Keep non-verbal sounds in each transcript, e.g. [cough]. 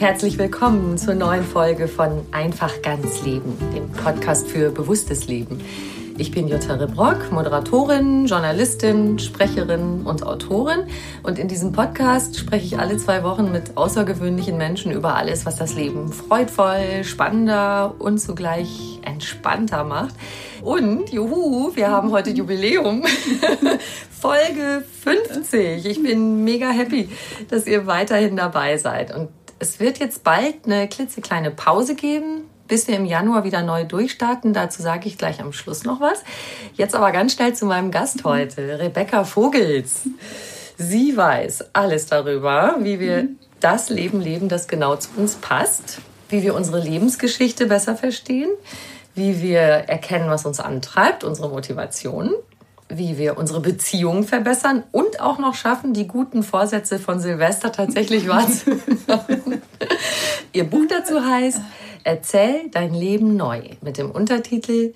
Herzlich willkommen zur neuen Folge von Einfach ganz Leben, dem Podcast für bewusstes Leben. Ich bin Jutta Rebrock, Moderatorin, Journalistin, Sprecherin und Autorin. Und in diesem Podcast spreche ich alle zwei Wochen mit außergewöhnlichen Menschen über alles, was das Leben freudvoll, spannender und zugleich entspannter macht. Und juhu, wir haben heute Jubiläum. [laughs] Folge 50. Ich bin mega happy, dass ihr weiterhin dabei seid. Und es wird jetzt bald eine klitzekleine Pause geben, bis wir im Januar wieder neu durchstarten. Dazu sage ich gleich am Schluss noch was. Jetzt aber ganz schnell zu meinem Gast heute, Rebecca Vogels. Sie weiß alles darüber, wie wir das Leben leben, das genau zu uns passt, wie wir unsere Lebensgeschichte besser verstehen, wie wir erkennen, was uns antreibt, unsere Motivation, wie wir unsere Beziehungen verbessern und auch noch schaffen, die guten Vorsätze von Silvester tatsächlich wahrzunehmen. [laughs] Ihr Buch dazu heißt Erzähl dein Leben neu mit dem Untertitel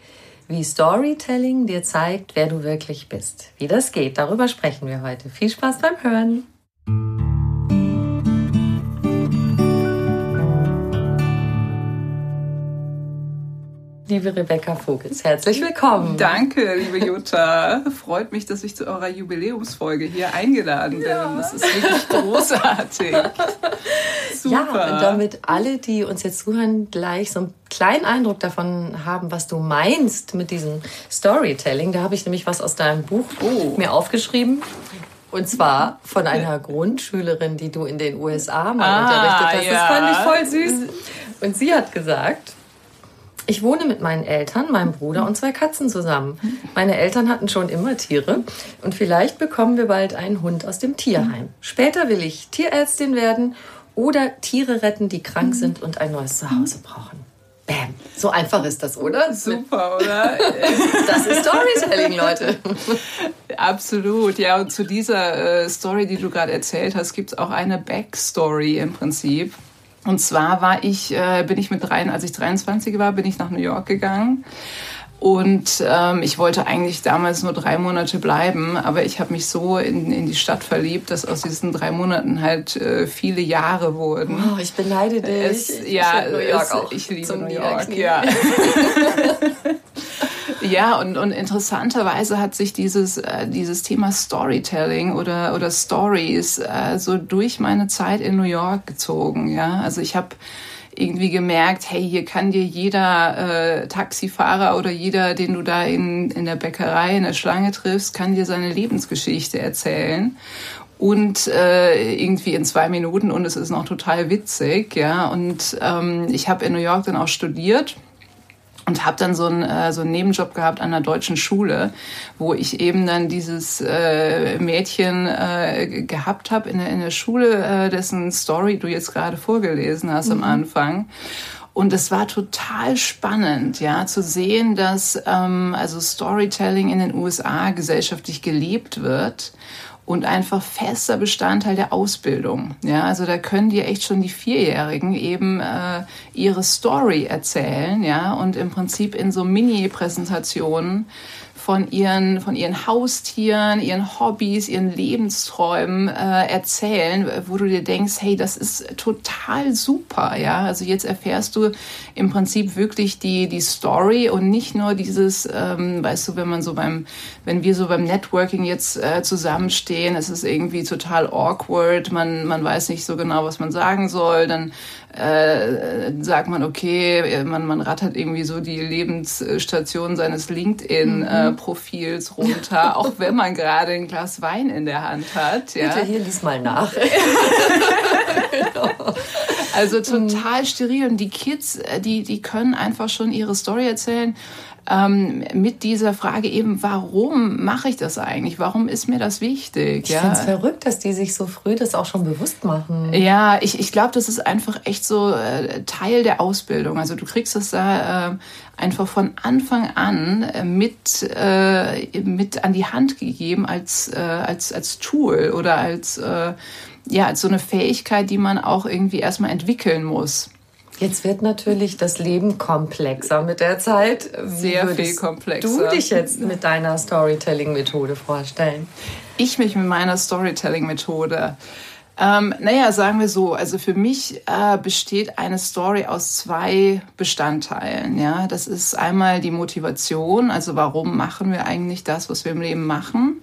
Wie Storytelling dir zeigt, wer du wirklich bist. Wie das geht, darüber sprechen wir heute. Viel Spaß beim Hören. Liebe Rebecca Vogels. Herzlich willkommen. Danke, liebe Jutta. Freut mich, dass ich zu eurer Jubiläumsfolge hier eingeladen bin. Ja. Das ist wirklich großartig. [laughs] Super. Ja, und damit alle, die uns jetzt zuhören, gleich so einen kleinen Eindruck davon haben, was du meinst mit diesem Storytelling. Da habe ich nämlich was aus deinem Buch oh. mir aufgeschrieben. Und zwar von einer Grundschülerin, die du in den USA mal ah, unterrichtet hast. Ja. Das fand ich voll süß. Und sie hat gesagt, ich wohne mit meinen Eltern, meinem Bruder und zwei Katzen zusammen. Meine Eltern hatten schon immer Tiere und vielleicht bekommen wir bald einen Hund aus dem Tierheim. Später will ich Tierärztin werden oder Tiere retten, die krank sind und ein neues Zuhause brauchen. Bam. So einfach ist das, oder? Super, oder? [laughs] Das ist Storytelling, Leute. Absolut, ja. Und zu dieser äh, Story, die du gerade erzählt hast, gibt es auch eine Backstory im Prinzip. Und zwar war ich, äh, bin ich mit drei, als ich 23 war, bin ich nach New York gegangen. Und ähm, ich wollte eigentlich damals nur drei Monate bleiben, aber ich habe mich so in, in die Stadt verliebt, dass aus diesen drei Monaten halt äh, viele Jahre wurden. Oh, ich beneide dich. Es, ich ja, New York es, auch ich liebe New York. Ja. [laughs] Ja, und, und interessanterweise hat sich dieses, äh, dieses Thema Storytelling oder, oder Stories äh, so durch meine Zeit in New York gezogen. Ja, also ich habe irgendwie gemerkt, hey, hier kann dir jeder äh, Taxifahrer oder jeder, den du da in, in der Bäckerei in der Schlange triffst, kann dir seine Lebensgeschichte erzählen und äh, irgendwie in zwei Minuten und es ist noch total witzig, ja. Und ähm, ich habe in New York dann auch studiert und habe dann so einen, äh, so einen Nebenjob gehabt an einer deutschen Schule, wo ich eben dann dieses äh, Mädchen äh, gehabt habe in der, in der Schule, äh, dessen Story du jetzt gerade vorgelesen hast mhm. am Anfang. Und es war total spannend, ja, zu sehen, dass ähm, also Storytelling in den USA gesellschaftlich gelebt wird und einfach fester Bestandteil der Ausbildung. Ja, also da können dir echt schon die Vierjährigen eben äh, ihre Story erzählen, ja, und im Prinzip in so Mini-Präsentationen von ihren, von ihren Haustieren, ihren Hobbys, ihren Lebensträumen äh, erzählen, wo du dir denkst, hey, das ist total super, ja. Also jetzt erfährst du im Prinzip wirklich die, die Story und nicht nur dieses, ähm, weißt du, wenn man so beim, wenn wir so beim Networking jetzt äh, zusammenstehen, es ist irgendwie total awkward, man, man weiß nicht so genau, was man sagen soll, dann äh, sagt man, okay, man, man rattert irgendwie so die Lebensstation seines LinkedIn-Profils mhm. Äh, runter, [laughs] auch wenn man gerade ein Glas Wein in der Hand hat. Ja. Bitte hier lies mal nach. [laughs] Also total steril. Und die Kids, äh, die, die können einfach schon ihre Story erzählen ähm, mit dieser Frage eben, warum mache ich das eigentlich? Warum ist mir das wichtig? Ich ja? finde es verrückt, dass die sich so früh das auch schon bewusst machen. Ja, ich, ich glaube, das ist einfach echt so äh, Teil der Ausbildung. Also du kriegst das da äh, einfach von Anfang an äh, mit, äh, mit an die Hand gegeben als, äh, als, als Tool oder als, äh, ja, als so eine Fähigkeit, die man auch irgendwie erstmal entwickeln muss. Jetzt wird natürlich das Leben komplexer mit der Zeit. Sehr viel komplexer. Du dich jetzt mit deiner Storytelling-Methode vorstellen? Ich mich mit meiner Storytelling-Methode. Ähm, naja, sagen wir so, also für mich äh, besteht eine Story aus zwei Bestandteilen. Ja, das ist einmal die Motivation, also warum machen wir eigentlich das, was wir im Leben machen,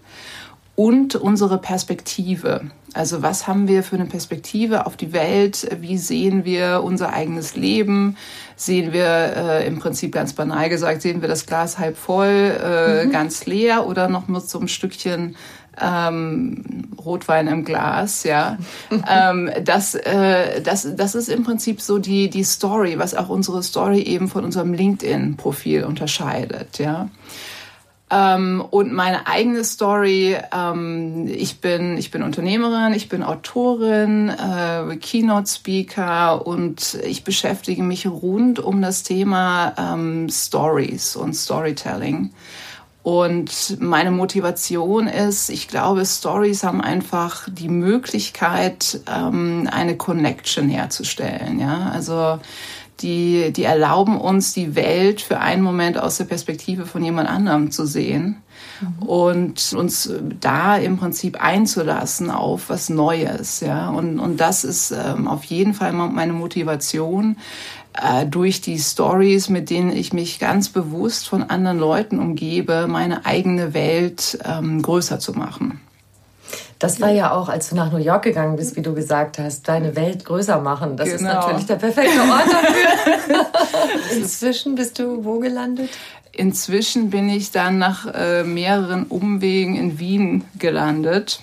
und unsere Perspektive. Also was haben wir für eine Perspektive auf die Welt? Wie sehen wir unser eigenes Leben? Sehen wir äh, im Prinzip ganz banal gesagt, sehen wir das Glas halb voll, äh, mhm. ganz leer oder noch mit so einem Stückchen ähm, Rotwein im Glas, ja. [laughs] ähm, das, äh, das, das ist im Prinzip so die, die Story, was auch unsere Story eben von unserem LinkedIn-Profil unterscheidet, ja. Ähm, und meine eigene Story, ähm, ich, bin, ich bin Unternehmerin, ich bin Autorin, äh, Keynote-Speaker und ich beschäftige mich rund um das Thema ähm, Stories und Storytelling. Und meine Motivation ist, ich glaube, Stories haben einfach die Möglichkeit, ähm, eine Connection herzustellen. Ja, also die, die erlauben uns, die Welt für einen Moment aus der Perspektive von jemand anderem zu sehen mhm. und uns da im Prinzip einzulassen auf was Neues. Ja? Und, und das ist ähm, auf jeden Fall meine Motivation, äh, durch die Stories, mit denen ich mich ganz bewusst von anderen Leuten umgebe, meine eigene Welt ähm, größer zu machen. Das war ja auch, als du nach New York gegangen bist, wie du gesagt hast, deine Welt größer machen. Das genau. ist natürlich der perfekte Ort dafür. [laughs] Inzwischen bist du wo gelandet? Inzwischen bin ich dann nach äh, mehreren Umwegen in Wien gelandet.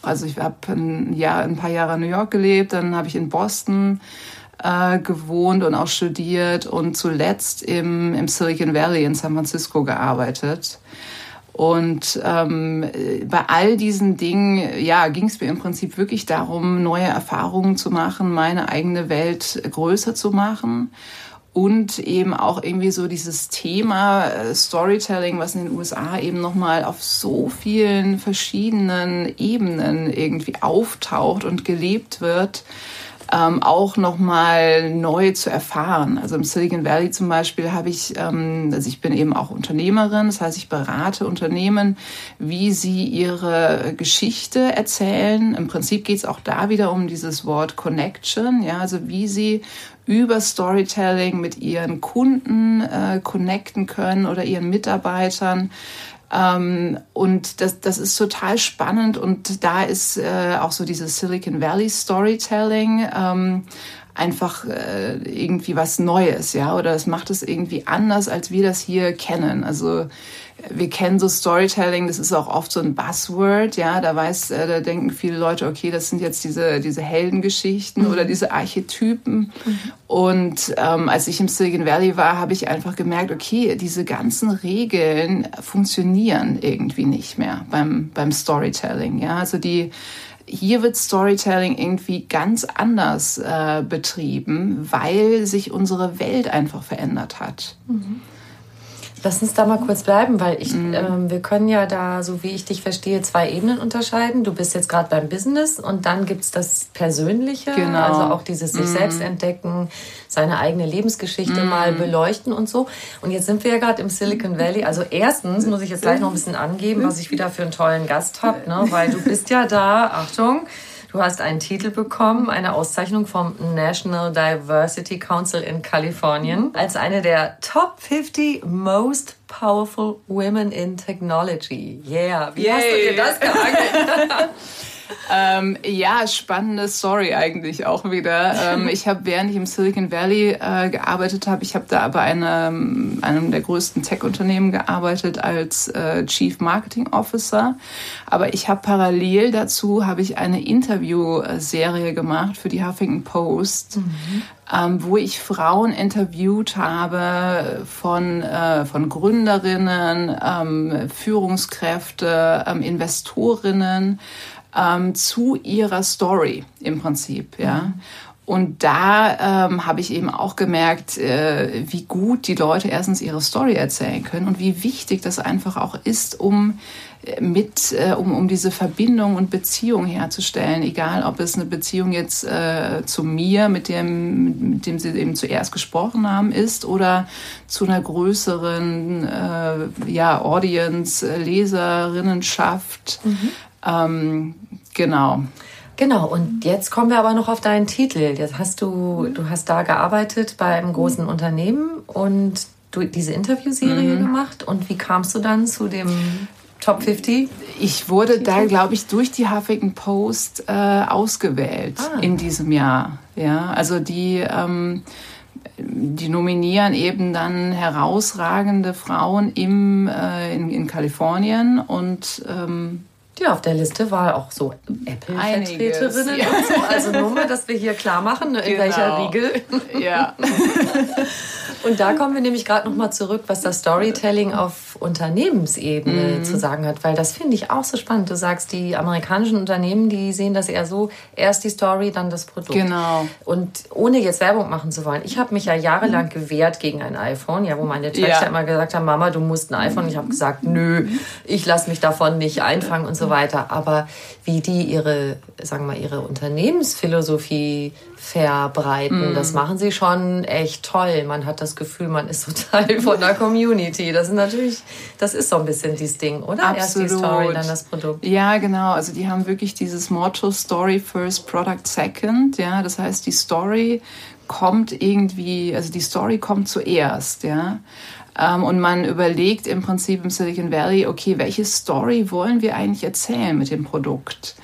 Also ich habe ein, Jahr, ein paar Jahre in New York gelebt, dann habe ich in Boston äh, gewohnt und auch studiert und zuletzt im, im Silicon Valley in San Francisco gearbeitet. Und ähm, bei all diesen Dingen, ja, ging es mir im Prinzip wirklich darum, neue Erfahrungen zu machen, meine eigene Welt größer zu machen und eben auch irgendwie so dieses Thema äh, Storytelling, was in den USA eben nochmal auf so vielen verschiedenen Ebenen irgendwie auftaucht und gelebt wird ähm, auch nochmal neu zu erfahren. Also im Silicon Valley zum Beispiel habe ich, ähm, also ich bin eben auch Unternehmerin, das heißt, ich berate Unternehmen, wie sie ihre Geschichte erzählen. Im Prinzip geht es auch da wieder um dieses Wort Connection, ja, also wie sie über Storytelling mit ihren Kunden äh, connecten können oder ihren Mitarbeitern. Ähm, und das, das ist total spannend und da ist äh, auch so dieses Silicon Valley Storytelling ähm, einfach äh, irgendwie was Neues, ja, oder das macht es irgendwie anders, als wir das hier kennen. Also wir kennen so Storytelling, das ist auch oft so ein Buzzword, ja, da weiß, äh, da denken viele Leute, okay, das sind jetzt diese, diese Heldengeschichten mhm. oder diese Archetypen. Mhm. Und ähm, als ich im Silicon Valley war, habe ich einfach gemerkt, okay, diese ganzen Regeln funktionieren irgendwie nicht mehr beim, beim Storytelling, ja, also die, hier wird Storytelling irgendwie ganz anders äh, betrieben, weil sich unsere Welt einfach verändert hat. Mhm. Lass uns da mal kurz bleiben, weil ich, mhm. ähm, wir können ja da, so wie ich dich verstehe, zwei Ebenen unterscheiden. Du bist jetzt gerade beim Business und dann gibt es das Persönliche, genau. also auch dieses sich mhm. selbst entdecken, seine eigene Lebensgeschichte mhm. mal beleuchten und so. Und jetzt sind wir ja gerade im Silicon Valley. Also erstens muss ich jetzt gleich noch ein bisschen angeben, was ich wieder für einen tollen Gast habe, ne? weil du bist ja da, Achtung, Du hast einen Titel bekommen, eine Auszeichnung vom National Diversity Council in Kalifornien als eine der Top 50 Most Powerful Women in Technology. Yeah, wie Yay. hast du dir das geangelt? [laughs] ähm, ja, spannende Story eigentlich auch wieder. Ähm, ich habe, während ich im Silicon Valley äh, gearbeitet habe, ich habe da bei einem, einem der größten Tech-Unternehmen gearbeitet als äh, Chief Marketing Officer. Aber ich habe parallel dazu habe ich eine Interviewserie gemacht für die Huffington Post. Mhm. Ähm, wo ich Frauen interviewt habe von, äh, von Gründerinnen, ähm, Führungskräfte, ähm, Investorinnen, ähm, zu ihrer Story im Prinzip, ja. Und da ähm, habe ich eben auch gemerkt, äh, wie gut die Leute erstens ihre Story erzählen können und wie wichtig das einfach auch ist, um äh, mit, äh, um, um diese Verbindung und Beziehung herzustellen, egal ob es eine Beziehung jetzt äh, zu mir, mit dem, mit dem sie eben zuerst gesprochen haben, ist oder zu einer größeren äh, ja, Audience, äh, Leserinnenschaft. Mhm. Ähm, genau. Genau, und jetzt kommen wir aber noch auf deinen Titel. Jetzt hast du, du hast da gearbeitet bei einem großen Unternehmen und du diese Interviewserie mhm. gemacht. Und wie kamst du dann zu dem Top 50? Ich wurde Titel? da, glaube ich, durch die Huffington Post äh, ausgewählt ah. in diesem Jahr. Ja, also die, ähm, die nominieren eben dann herausragende Frauen im, äh, in, in Kalifornien und ähm, ja, auf der Liste war auch so Apple-Vertreterinnen ja. und so. Also nur mal, dass wir hier klar machen, in genau. welcher Riegel. Ja. [laughs] Und da kommen wir nämlich gerade noch mal zurück, was das Storytelling auf Unternehmensebene mhm. zu sagen hat, weil das finde ich auch so spannend. Du sagst, die amerikanischen Unternehmen, die sehen das eher so, erst die Story, dann das Produkt. Genau. Und ohne jetzt Werbung machen zu wollen, ich habe mich ja jahrelang mhm. gewehrt gegen ein iPhone, ja, wo meine Töchter ja. immer gesagt haben, Mama, du musst ein iPhone. Ich habe gesagt, nö, ich lasse mich davon nicht einfangen und so weiter. Aber wie die ihre, sagen wir mal, ihre Unternehmensphilosophie verbreiten. Mm. Das machen sie schon echt toll. Man hat das Gefühl, man ist so Teil [laughs] von der Community. Das ist natürlich, das ist so ein bisschen dieses Ding, oder? Absolut. Erst die Story, dann das Produkt. Ja, genau. Also die haben wirklich dieses Motto Story first, Product second. Ja, das heißt, die Story kommt irgendwie, also die Story kommt zuerst, ja. Ähm, und man überlegt im Prinzip im Silicon Valley, okay, welche Story wollen wir eigentlich erzählen mit dem Produkt?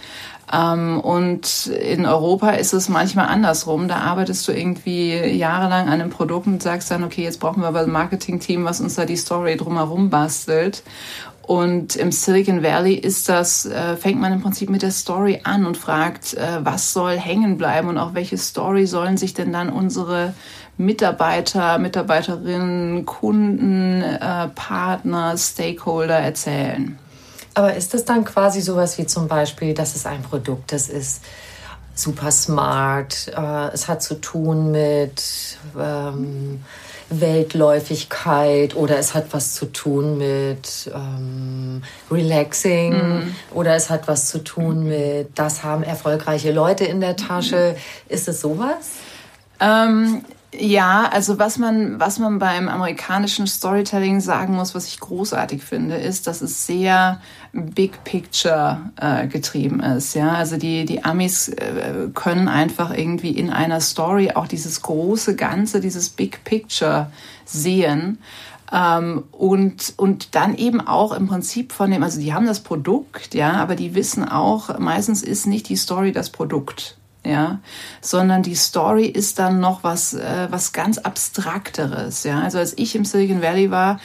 Ähm, und in Europa ist es manchmal andersrum. Da arbeitest du irgendwie jahrelang an einem Produkt und sagst dann, okay, jetzt brauchen wir aber ein Marketing-Team, was uns da die Story drumherum bastelt. Und im Silicon Valley ist das, äh, fängt man im Prinzip mit der Story an und fragt, äh, was soll hängen bleiben und auch welche Story sollen sich denn dann unsere Mitarbeiter, Mitarbeiterinnen, Kunden, äh, Partner, Stakeholder erzählen. Aber ist das dann quasi sowas wie zum Beispiel, dass es ein Produkt, das ist super smart, äh, es hat zu tun mit ähm, Weltläufigkeit oder es hat was zu tun mit ähm, Relaxing mm. oder es hat was zu tun mit, das haben erfolgreiche Leute in der Tasche. Ist es sowas? Ähm, ja, also was man, was man beim amerikanischen Storytelling sagen muss, was ich großartig finde, ist, dass es sehr Big Picture äh, getrieben ist. Ja, also die, die Amis äh, können einfach irgendwie in einer Story auch dieses große Ganze, dieses Big Picture sehen. Ähm, und, und dann eben auch im Prinzip von dem, also die haben das Produkt, ja, aber die wissen auch, meistens ist nicht die Story das Produkt ja, sondern die Story ist dann noch was, äh, was ganz Abstrakteres, ja. Also als ich im Silicon Valley war,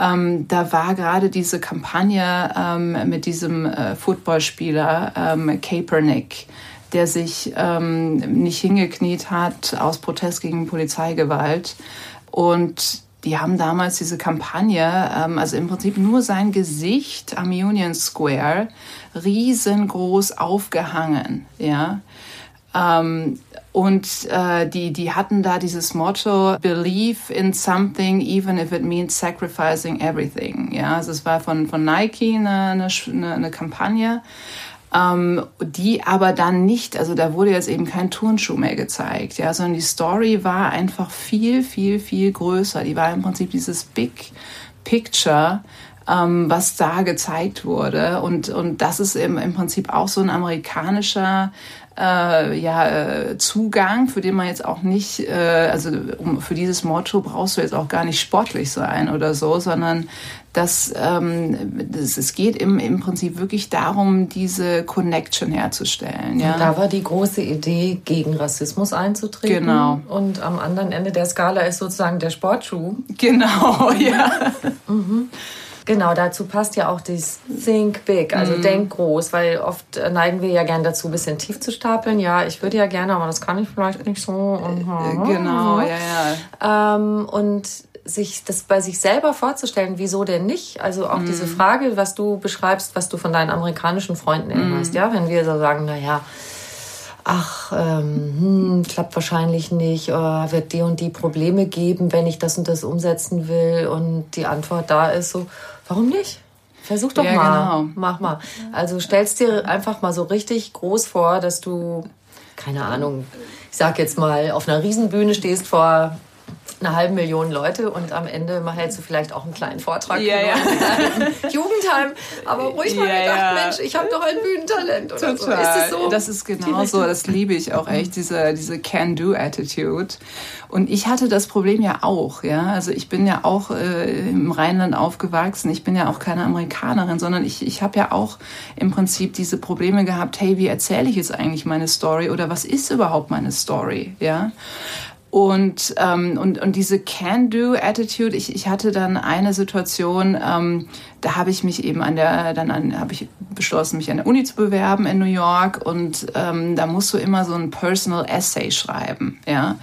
ähm, da war gerade diese Kampagne ähm, mit diesem äh, Footballspieler ähm, Kaepernick, der sich ähm, nicht hingekniet hat aus Protest gegen Polizeigewalt und die haben damals diese Kampagne, ähm, also im Prinzip nur sein Gesicht am Union Square riesengroß aufgehangen, ja Ähm, und äh, die, die hatten da dieses Motto, believe in something, even if it means sacrificing everything. Ja, also es war von, von Nike eine, eine, eine Kampagne ähm, die aber dann nicht, also da wurde jetzt eben kein Turnschuh mehr gezeigt, ja, sondern die Story war einfach viel, viel, viel größer. Die war im Prinzip dieses Big Picture, ähm, was da gezeigt wurde. Und, und das ist im, im Prinzip auch so ein amerikanischer äh, ja, äh, Zugang, für den man jetzt auch nicht, äh, also um, für dieses Motto brauchst du jetzt auch gar nicht sportlich sein oder so, sondern dass ähm, das, es geht im, im Prinzip wirklich darum, diese Connection herzustellen. Ja? Und da war die große Idee, gegen Rassismus einzutreten. Genau. Und am anderen Ende der Skala ist sozusagen der Sportschuh. Genau, [laughs] ja. mhm. Genau, dazu passt ja auch das Think Big, also mm. denk groß, weil oft neigen wir ja gern dazu, ein bisschen tief zu stapeln. Ja, ich würde ja gerne, aber das kann ich vielleicht nicht so. Mhm. Genau, ja, ja. Ähm, und sich das bei sich selber vorzustellen, wieso denn nicht? Also auch mm. diese Frage, was du beschreibst, was du von deinen amerikanischen Freunden erinnerst, mm. ja, wenn wir so sagen, na ja, ach, ähm, hm, klappt wahrscheinlich nicht, oder wird die und die Probleme geben, wenn ich das und das umsetzen will. Und die Antwort da ist so, warum nicht? Versuch doch ja, mal, genau. mach mal. Also stellst dir einfach mal so richtig groß vor, dass du, keine Ahnung, ich sag jetzt mal, auf einer Riesenbühne stehst vor eine halbe Million Leute und am Ende hältst du vielleicht auch einen kleinen Vortrag ja, ja. [laughs] Jugendheim. Aber ruhig mal ja, gedacht, ja. Mensch, ich habe doch ein Bühnentalent oder Total. so. Ist es so? Das ist genau so. Das liebe ich auch echt, diese, diese Can-Do-Attitude. Und ich hatte das Problem ja auch, ja. Also ich bin ja auch äh, im Rheinland aufgewachsen. Ich bin ja auch keine Amerikanerin, sondern ich, ich habe ja auch im Prinzip diese Probleme gehabt, hey, wie erzähle ich jetzt eigentlich meine Story oder was ist überhaupt meine Story, ja? Und, ähm, und, und diese Can-Do-Attitude, ich, ich hatte dann eine Situation, ähm, da habe ich mich eben an der, dann an, habe ich beschlossen, mich an der Uni zu bewerben in New York und ähm, da musst du immer so ein Personal Essay schreiben, ja.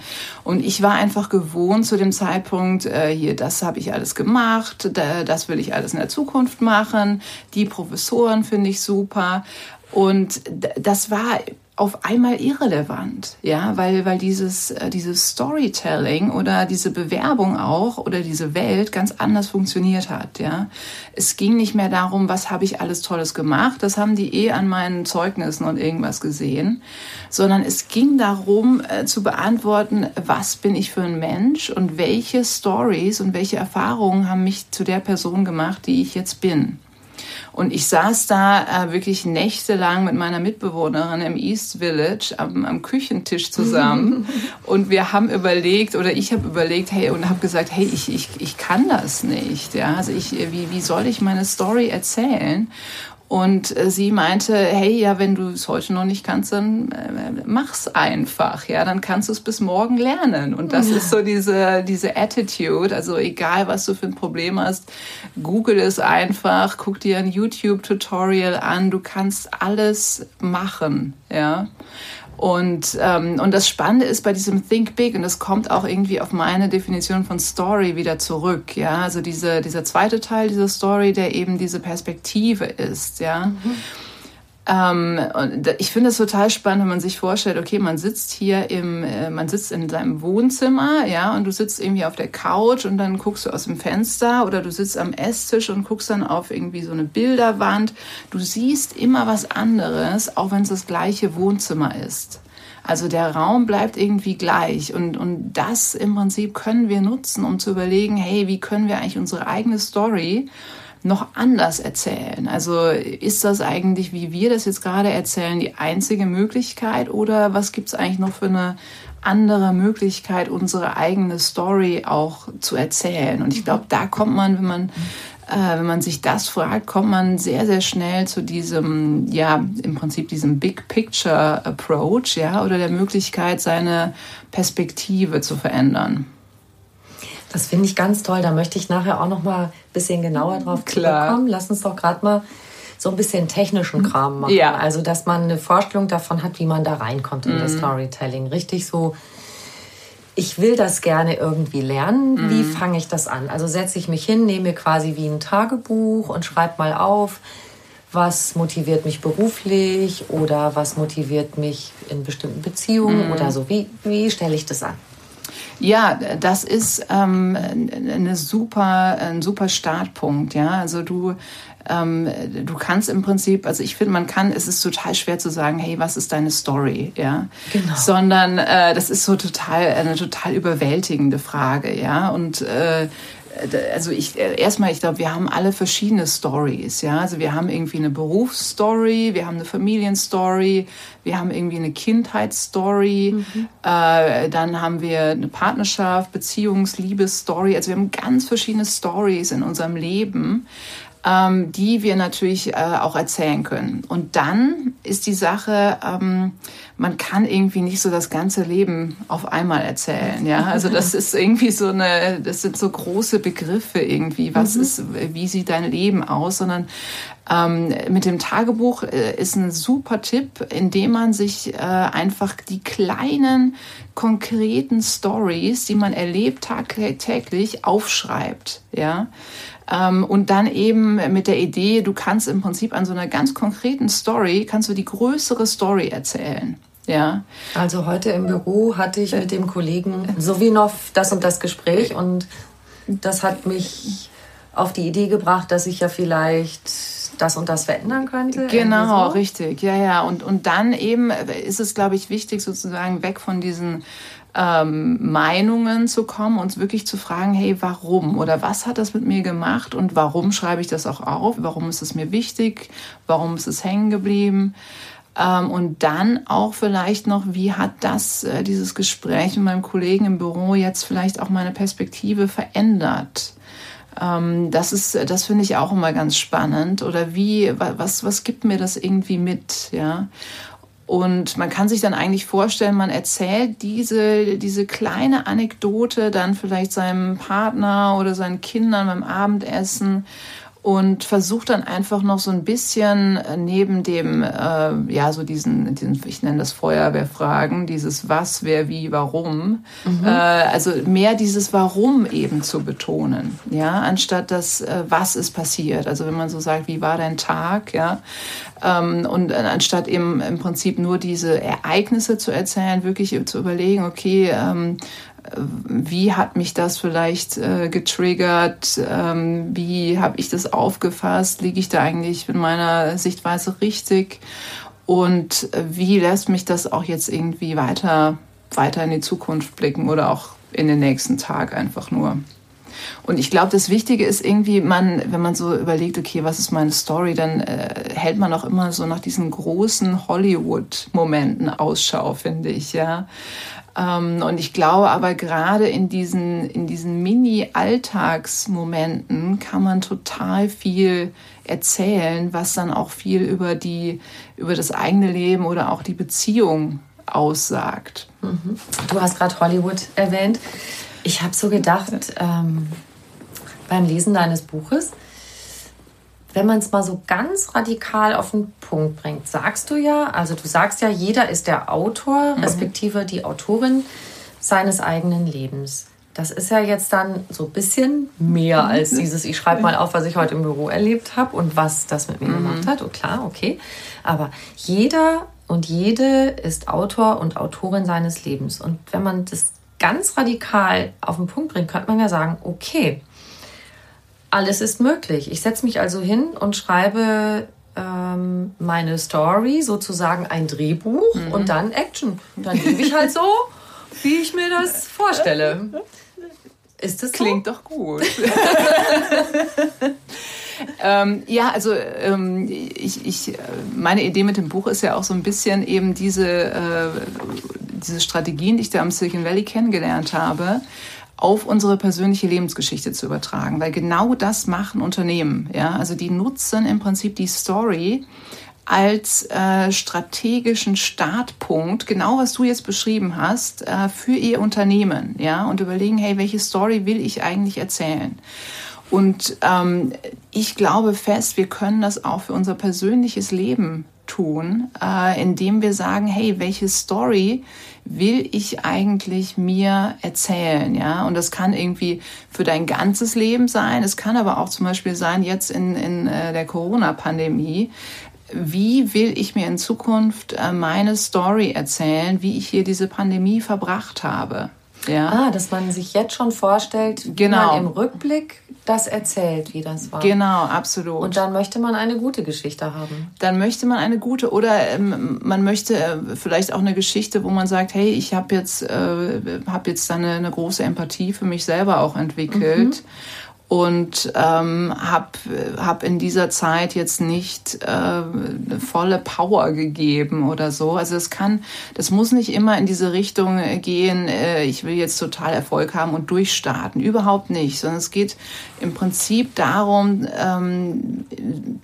Und ich war einfach gewohnt zu dem Zeitpunkt, äh, hier, das habe ich alles gemacht, da, das will ich alles in der Zukunft machen, die Professoren finde ich super. Und das war auf einmal irrelevant, ja, weil, weil dieses, äh, dieses Storytelling oder diese Bewerbung auch oder diese Welt ganz anders funktioniert hat, ja. Es ging nicht mehr darum, was habe ich alles Tolles gemacht, das haben die eh an meinen Zeugnissen und irgendwas gesehen, sondern es ging darum äh, zu beantworten, was bin ich für ein Mensch und welche Stories und welche Erfahrungen haben mich zu der Person gemacht, die ich jetzt bin. Und ich saß da äh, wirklich nächtelang mit meiner Mitbewohnerin im East Village am, am Küchentisch zusammen. [laughs] und wir haben überlegt, oder ich habe überlegt, hey, und habe gesagt, hey, ich, ich, ich kann das nicht. Ja? Also ich, wie, wie soll ich meine Story erzählen? Und äh, sie meinte, hey, ja, wenn du es heute noch nicht kannst, dann äh, mach's einfach, ja, dann kannst du es bis morgen lernen. Und das ja. ist so diese, diese Attitude, also egal, was du für ein Problem hast, google es einfach, guck dir ein YouTube-Tutorial an, du kannst alles machen, ja. Und, ähm, und das Spannende ist bei diesem Think Big, und das kommt auch irgendwie auf meine Definition von Story wieder zurück, ja, also diese, dieser zweite Teil dieser Story, der eben diese Perspektive ist, ja. Mhm. Ähm, und ich finde es total spannend, wenn man sich vorstellt, okay, man sitzt hier im, äh, man sitzt in seinem Wohnzimmer, ja, und du sitzt irgendwie auf der Couch und dann guckst du aus dem Fenster oder du sitzt am Esstisch und guckst dann auf irgendwie so eine Bilderwand. Du siehst immer was anderes, auch wenn es das gleiche Wohnzimmer ist. Also der Raum bleibt irgendwie gleich und, und das im Prinzip können wir nutzen, um zu überlegen, hey, wie können wir eigentlich unsere eigene Story noch anders erzählen? Also ist das eigentlich, wie wir das jetzt gerade erzählen, die einzige Möglichkeit oder was gibt es eigentlich noch für eine andere Möglichkeit, unsere eigene Story auch zu erzählen? Und ich glaube, da kommt man, wenn man äh, wenn man sich das fragt, kommt man sehr, sehr schnell zu diesem, ja, im Prinzip diesem Big Picture Approach, ja, oder der Möglichkeit, seine Perspektive zu verändern. Das finde ich ganz toll. Da möchte ich nachher auch noch mal ein bisschen genauer drauf kommen. Lass uns doch gerade mal so ein bisschen technischen Kram machen. Ja. Also, dass man eine Vorstellung davon hat, wie man da reinkommt in mhm. das Storytelling. Richtig so, ich will das gerne irgendwie lernen. Mhm. Wie fange ich das an? Also setze ich mich hin, nehme quasi wie ein Tagebuch und schreibe mal auf, was motiviert mich beruflich oder was motiviert mich in bestimmten Beziehungen mhm. oder so. Wie, wie stelle ich das an? Ja, das ist ähm, eine super, ein super Startpunkt. Ja, also du ähm, du kannst im Prinzip, also ich finde, man kann, es ist total schwer zu sagen, hey, was ist deine Story, ja, genau. sondern äh, das ist so total eine total überwältigende Frage, ja, und äh, also ich erstmal, ich glaube, wir haben alle verschiedene Stories, ja. Also wir haben irgendwie eine Berufsstory, wir haben eine Familienstory, wir haben irgendwie eine Kindheitsstory, mhm. äh, dann haben wir eine Partnerschaft, Beziehungs-, Liebesstory. Also wir haben ganz verschiedene Stories in unserem Leben ähm, die wir natürlich äh, auch erzählen können. Und dann ist die Sache, ähm, man kann irgendwie nicht so das ganze Leben auf einmal erzählen. Ja, also das [laughs] ist irgendwie so eine, das sind so große Begriffe irgendwie. Was mhm. ist, wie sieht dein Leben aus? Sondern ähm, mit dem Tagebuch äh, ist ein super Tipp, indem man sich äh, einfach die kleinen konkreten Stories, die man erlebt tagtäglich, aufschreibt. Ja, ähm, und dann eben mit der Idee, du kannst im Prinzip an so einer ganz konkreten Story, kannst du die größere Story erzählen. Ja. Also heute im Büro hatte ich mit dem Kollegen Sovinov das und das Gespräch und das hat mich auf die Idee gebracht, dass ich ja vielleicht das und das verändern könnte. Genau, so. richtig. Ja, ja. Und, und dann eben ist es, glaube ich, wichtig, sozusagen weg von diesen ähm, Meinungen zu kommen, uns wirklich zu fragen, hey, warum oder was hat das mit mir gemacht und warum schreibe ich das auch auf? Warum ist es mir wichtig? Warum ist es hängen geblieben? Ähm, und dann auch vielleicht noch, wie hat das, äh, dieses Gespräch mit meinem Kollegen im Büro jetzt vielleicht auch meine Perspektive verändert? Ähm, das ist, das finde ich auch immer ganz spannend. Oder wie, was, was gibt mir das irgendwie mit? Ja. Und man kann sich dann eigentlich vorstellen, man erzählt diese, diese kleine Anekdote dann vielleicht seinem Partner oder seinen Kindern beim Abendessen und versucht dann einfach noch so ein bisschen äh, neben dem, äh, ja, so diesen, diesen, ich nenne das Feuerwehrfragen, dieses was, wer, wie, warum, mhm. äh, also mehr dieses Warum eben zu betonen, ja, anstatt das, äh, was ist passiert. Also wenn man so sagt, wie war dein Tag, ja, ähm, und äh, anstatt eben im Prinzip nur diese Ereignisse zu erzählen, wirklich zu überlegen, okay, ähm, wie hat mich das vielleicht äh, getriggert, ähm, wie habe ich das aufgefasst, liege ich da eigentlich in meiner Sichtweise richtig und äh, wie lässt mich das auch jetzt irgendwie weiter, weiter in die Zukunft blicken oder auch in den nächsten Tag einfach nur. Und ich glaube, das Wichtige ist irgendwie, man, wenn man so überlegt, okay, was ist meine Story, dann äh, hält man auch immer so nach diesen großen Hollywood-Momenten Ausschau, finde ich, ja. Ähm, und ich glaube aber gerade in diesen, in diesen Mini-Alltagsmomenten kann man total viel erzählen, was dann auch viel über die, über das eigene Leben oder auch die Beziehung aussagt. Mhm. Du hast gerade Hollywood erwähnt. Ich habe so gedacht, ähm, beim Lesen deines Buches, wenn man es mal so ganz radikal auf den Punkt bringt, sagst du ja, also du sagst ja, jeder ist der Autor, mhm. respektive die Autorin seines eigenen Lebens. Das ist ja jetzt dann so ein bisschen mehr mhm. als dieses, ich schreibe mal auf, was ich heute im Büro erlebt habe und was das mit mir mhm. gemacht hat. Oh, klar, okay. Aber jeder und jede ist Autor und Autorin seines Lebens. Und wenn man das ganz radikal auf den Punkt bringt, könnte man ja sagen, okay, alles ist möglich. Ich setze mich also hin und schreibe ähm, meine Story, sozusagen ein Drehbuch mhm. und dann Action. Dann lebe ich halt so, wie ich mir das vorstelle. Ist das Klingt so? doch gut. [laughs] ähm, ja, also ähm, ich, ich, meine Idee mit dem Buch ist ja auch so ein bisschen eben diese, äh, diese Strategien, die ich da am Silicon Valley kennengelernt habe, auf unsere persönliche Lebensgeschichte zu übertragen, weil genau das machen Unternehmen. Ja, also die nutzen im Prinzip die Story als äh, strategischen Startpunkt, genau was du jetzt beschrieben hast, äh, für ihr Unternehmen, ja, und überlegen, hey, welche Story will ich eigentlich erzählen? Und ähm, ich glaube fest, wir können das auch für unser persönliches Leben tun, äh, indem wir sagen, hey, welche Story will ich eigentlich mir erzählen, ja? Und das kann irgendwie für dein ganzes Leben sein. Es kann aber auch zum Beispiel sein, jetzt in, in äh, der Corona-Pandemie, wie will ich mir in Zukunft äh, meine Story erzählen, wie ich hier diese Pandemie verbracht habe? Ja. Ah, dass man sich jetzt schon vorstellt, wie genau. man im Rückblick das erzählt, wie das war. Genau, absolut. Und dann möchte man eine gute Geschichte haben. Dann möchte man eine gute oder ähm, man möchte äh, vielleicht auch eine Geschichte, wo man sagt, hey, ich habe jetzt äh, habe jetzt eine, eine große Empathie für mich selber auch entwickelt. Mhm und ähm, habe hab in dieser Zeit jetzt nicht äh, volle Power gegeben oder so. Also es kann, das muss nicht immer in diese Richtung gehen, äh, ich will jetzt total Erfolg haben und durchstarten. Überhaupt nicht, sondern es geht im Prinzip darum, ähm,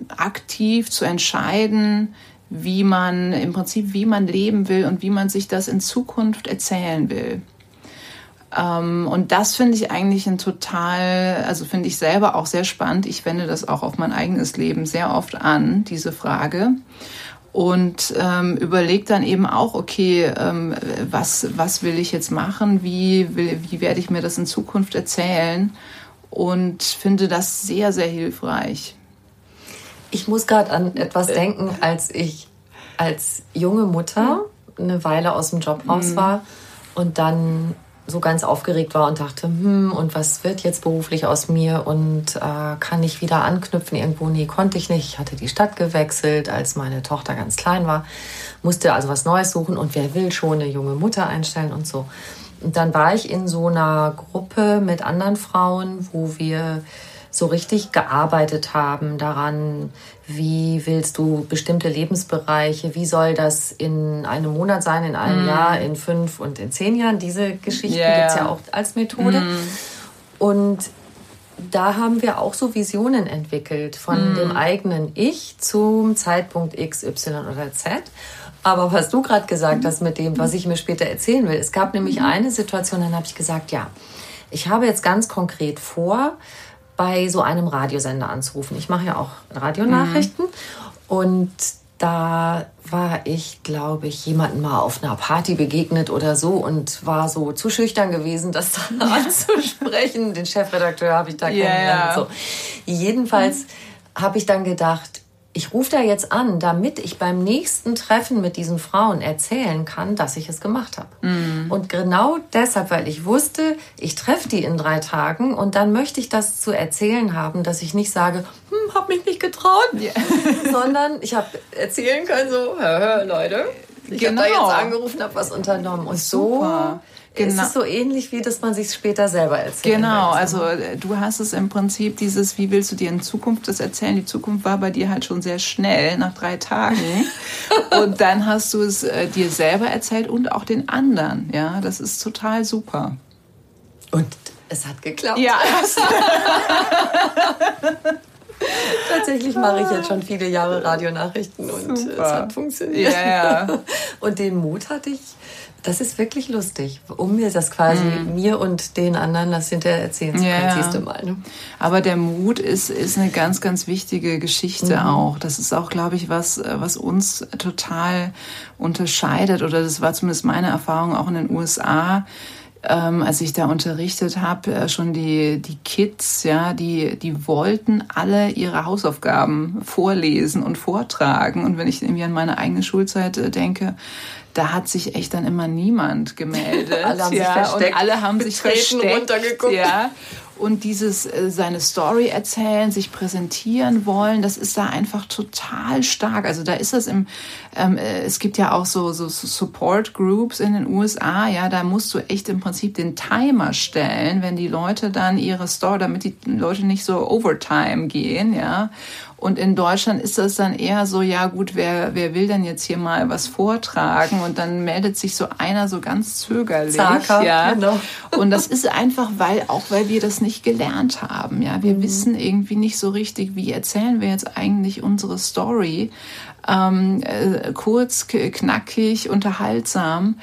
aktiv zu entscheiden, wie man im Prinzip, wie man leben will und wie man sich das in Zukunft erzählen will. Ähm, und das finde ich eigentlich ein total, also finde ich selber auch sehr spannend. Ich wende das auch auf mein eigenes Leben sehr oft an, diese Frage. Und ähm, überlege dann eben auch, okay, ähm, was, was will ich jetzt machen? Wie, will, wie werde ich mir das in Zukunft erzählen? Und finde das sehr, sehr hilfreich. Ich muss gerade an etwas denken, als ich als junge Mutter eine Weile aus dem Job raus mhm. war und dann so ganz aufgeregt war und dachte, hm, und was wird jetzt beruflich aus mir und äh, kann ich wieder anknüpfen irgendwo? Nee, konnte ich nicht. Ich hatte die Stadt gewechselt, als meine Tochter ganz klein war, musste also was Neues suchen und wer will schon eine junge Mutter einstellen und so. Und dann war ich in so einer Gruppe mit anderen Frauen, wo wir so richtig gearbeitet haben daran, wie willst du bestimmte Lebensbereiche, wie soll das in einem Monat sein, in einem mm. Jahr, in fünf und in zehn Jahren. Diese Geschichten yeah. gibt es ja auch als Methode. Mm. Und da haben wir auch so Visionen entwickelt von mm. dem eigenen Ich zum Zeitpunkt X, Y oder Z. Aber was du gerade gesagt hast mit dem, was ich mir später erzählen will, es gab nämlich eine Situation, dann habe ich gesagt, ja, ich habe jetzt ganz konkret vor, bei so einem Radiosender anzurufen. Ich mache ja auch Radionachrichten mhm. und da war ich, glaube ich, jemanden mal auf einer Party begegnet oder so und war so zu schüchtern gewesen, das dann anzusprechen. Den Chefredakteur habe ich da yeah. kennengelernt. So. Jedenfalls habe ich dann gedacht, ich rufe da jetzt an, damit ich beim nächsten Treffen mit diesen Frauen erzählen kann, dass ich es gemacht habe. Mm. Und genau deshalb, weil ich wusste, ich treffe die in drei Tagen und dann möchte ich das zu erzählen haben, dass ich nicht sage, hm, hab mich nicht getraut, yeah. [laughs] sondern ich habe erzählen können so, hör, hör, Leute, ich genau. habe da jetzt angerufen, habe was unternommen und Super. so Genau. Es ist so ähnlich, wie dass man sich später selber erzählt. Genau, also äh, du hast es im Prinzip dieses, wie willst du dir in Zukunft das erzählen? Die Zukunft war bei dir halt schon sehr schnell, nach drei Tagen. [laughs] und dann hast du es äh, dir selber erzählt und auch den anderen. Ja, das ist total super. Und es hat geklappt. Ja. [laughs] [laughs] [laughs] Tatsächlich mache ich jetzt schon viele Jahre Radionachrichten und Super. es hat funktioniert. Ja. [laughs] Und den Mut hatte ich das ist wirklich lustig, um mir das quasi mhm. mir und den anderen das hinterher erzählen zu können, ja. siehst du mal. Ne? Aber der Mut ist, ist eine ganz, ganz wichtige Geschichte mhm. auch. Das ist auch, glaube ich, was, was uns total unterscheidet, oder das war zumindest meine Erfahrung auch in den USA ähm, als ich da unterrichtet habe, äh, schon die, die Kids, ja, die, die wollten alle ihre Hausaufgaben vorlesen und vortragen. Und wenn ich irgendwie an meine eigene Schulzeit äh, denke, da hat sich echt dann immer niemand gemeldet. alle haben ja, sich versteckt. Und alle haben sich versteckt. Ja. Und dieses äh, seine Story erzählen, sich präsentieren wollen, das ist da einfach total stark. Also da ist das im, ähm, äh, es gibt ja auch so, so, so Support Groups in den USA, ja, da musst du echt im Prinzip den Timer stellen, wenn die Leute dann ihre Story, damit die Leute nicht so Overtime gehen, ja. Und in Deutschland ist das dann eher so, ja gut, wer, wer will denn jetzt hier mal was vortragen? Und dann meldet sich so einer so ganz zögerlich. Zaker, ja. Genau. Und das ist einfach, weil, auch weil wir das nicht gelernt haben. Ja, wir mhm. wissen irgendwie nicht so richtig, wie erzählen wir jetzt eigentlich unsere Story. Ähm, äh, kurz, knackig, unterhaltsam.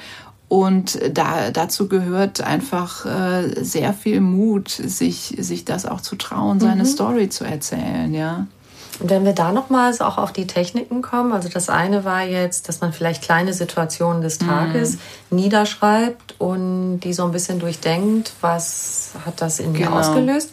Und da, dazu gehört einfach äh, sehr viel Mut, sich, sich das auch zu trauen, seine mhm. Story zu erzählen, ja. Und wenn wir da nochmals auch auf die Techniken kommen, also das eine war jetzt, dass man vielleicht kleine Situationen des Tages mhm. niederschreibt und die so ein bisschen durchdenkt, was hat das in mir genau. ausgelöst.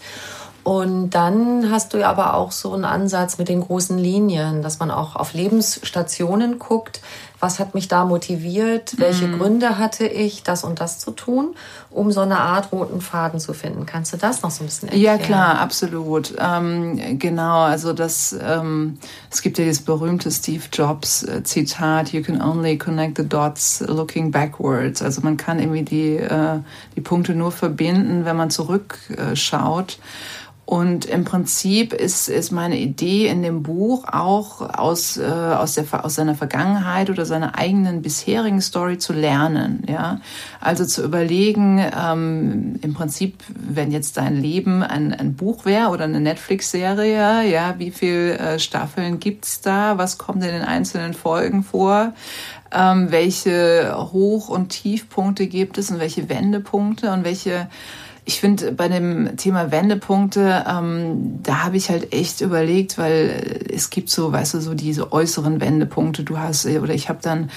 Und dann hast du aber auch so einen Ansatz mit den großen Linien, dass man auch auf Lebensstationen guckt. Was hat mich da motiviert? Welche mm. Gründe hatte ich, das und das zu tun, um so eine Art roten Faden zu finden? Kannst du das noch so ein bisschen erklären? Ja, klar, absolut. Ähm, genau, also das, ähm, es gibt ja dieses berühmte Steve Jobs äh, Zitat, you can only connect the dots looking backwards. Also man kann irgendwie die, äh, die Punkte nur verbinden, wenn man zurückschaut. Äh, und im Prinzip ist, ist meine Idee in dem Buch auch aus, äh, aus, der, aus seiner Vergangenheit oder seiner eigenen bisherigen Story zu lernen. Ja? Also zu überlegen, ähm, im Prinzip, wenn jetzt dein Leben ein, ein Buch wäre oder eine Netflix-Serie, ja, wie viele äh, Staffeln gibt's da? Was kommt in den einzelnen Folgen vor? Ähm, welche Hoch- und Tiefpunkte gibt es und welche Wendepunkte und welche ich finde, bei dem Thema Wendepunkte, ähm, da habe ich halt echt überlegt, weil es gibt so, weißt du, so diese äußeren Wendepunkte. Du hast, oder ich habe dann,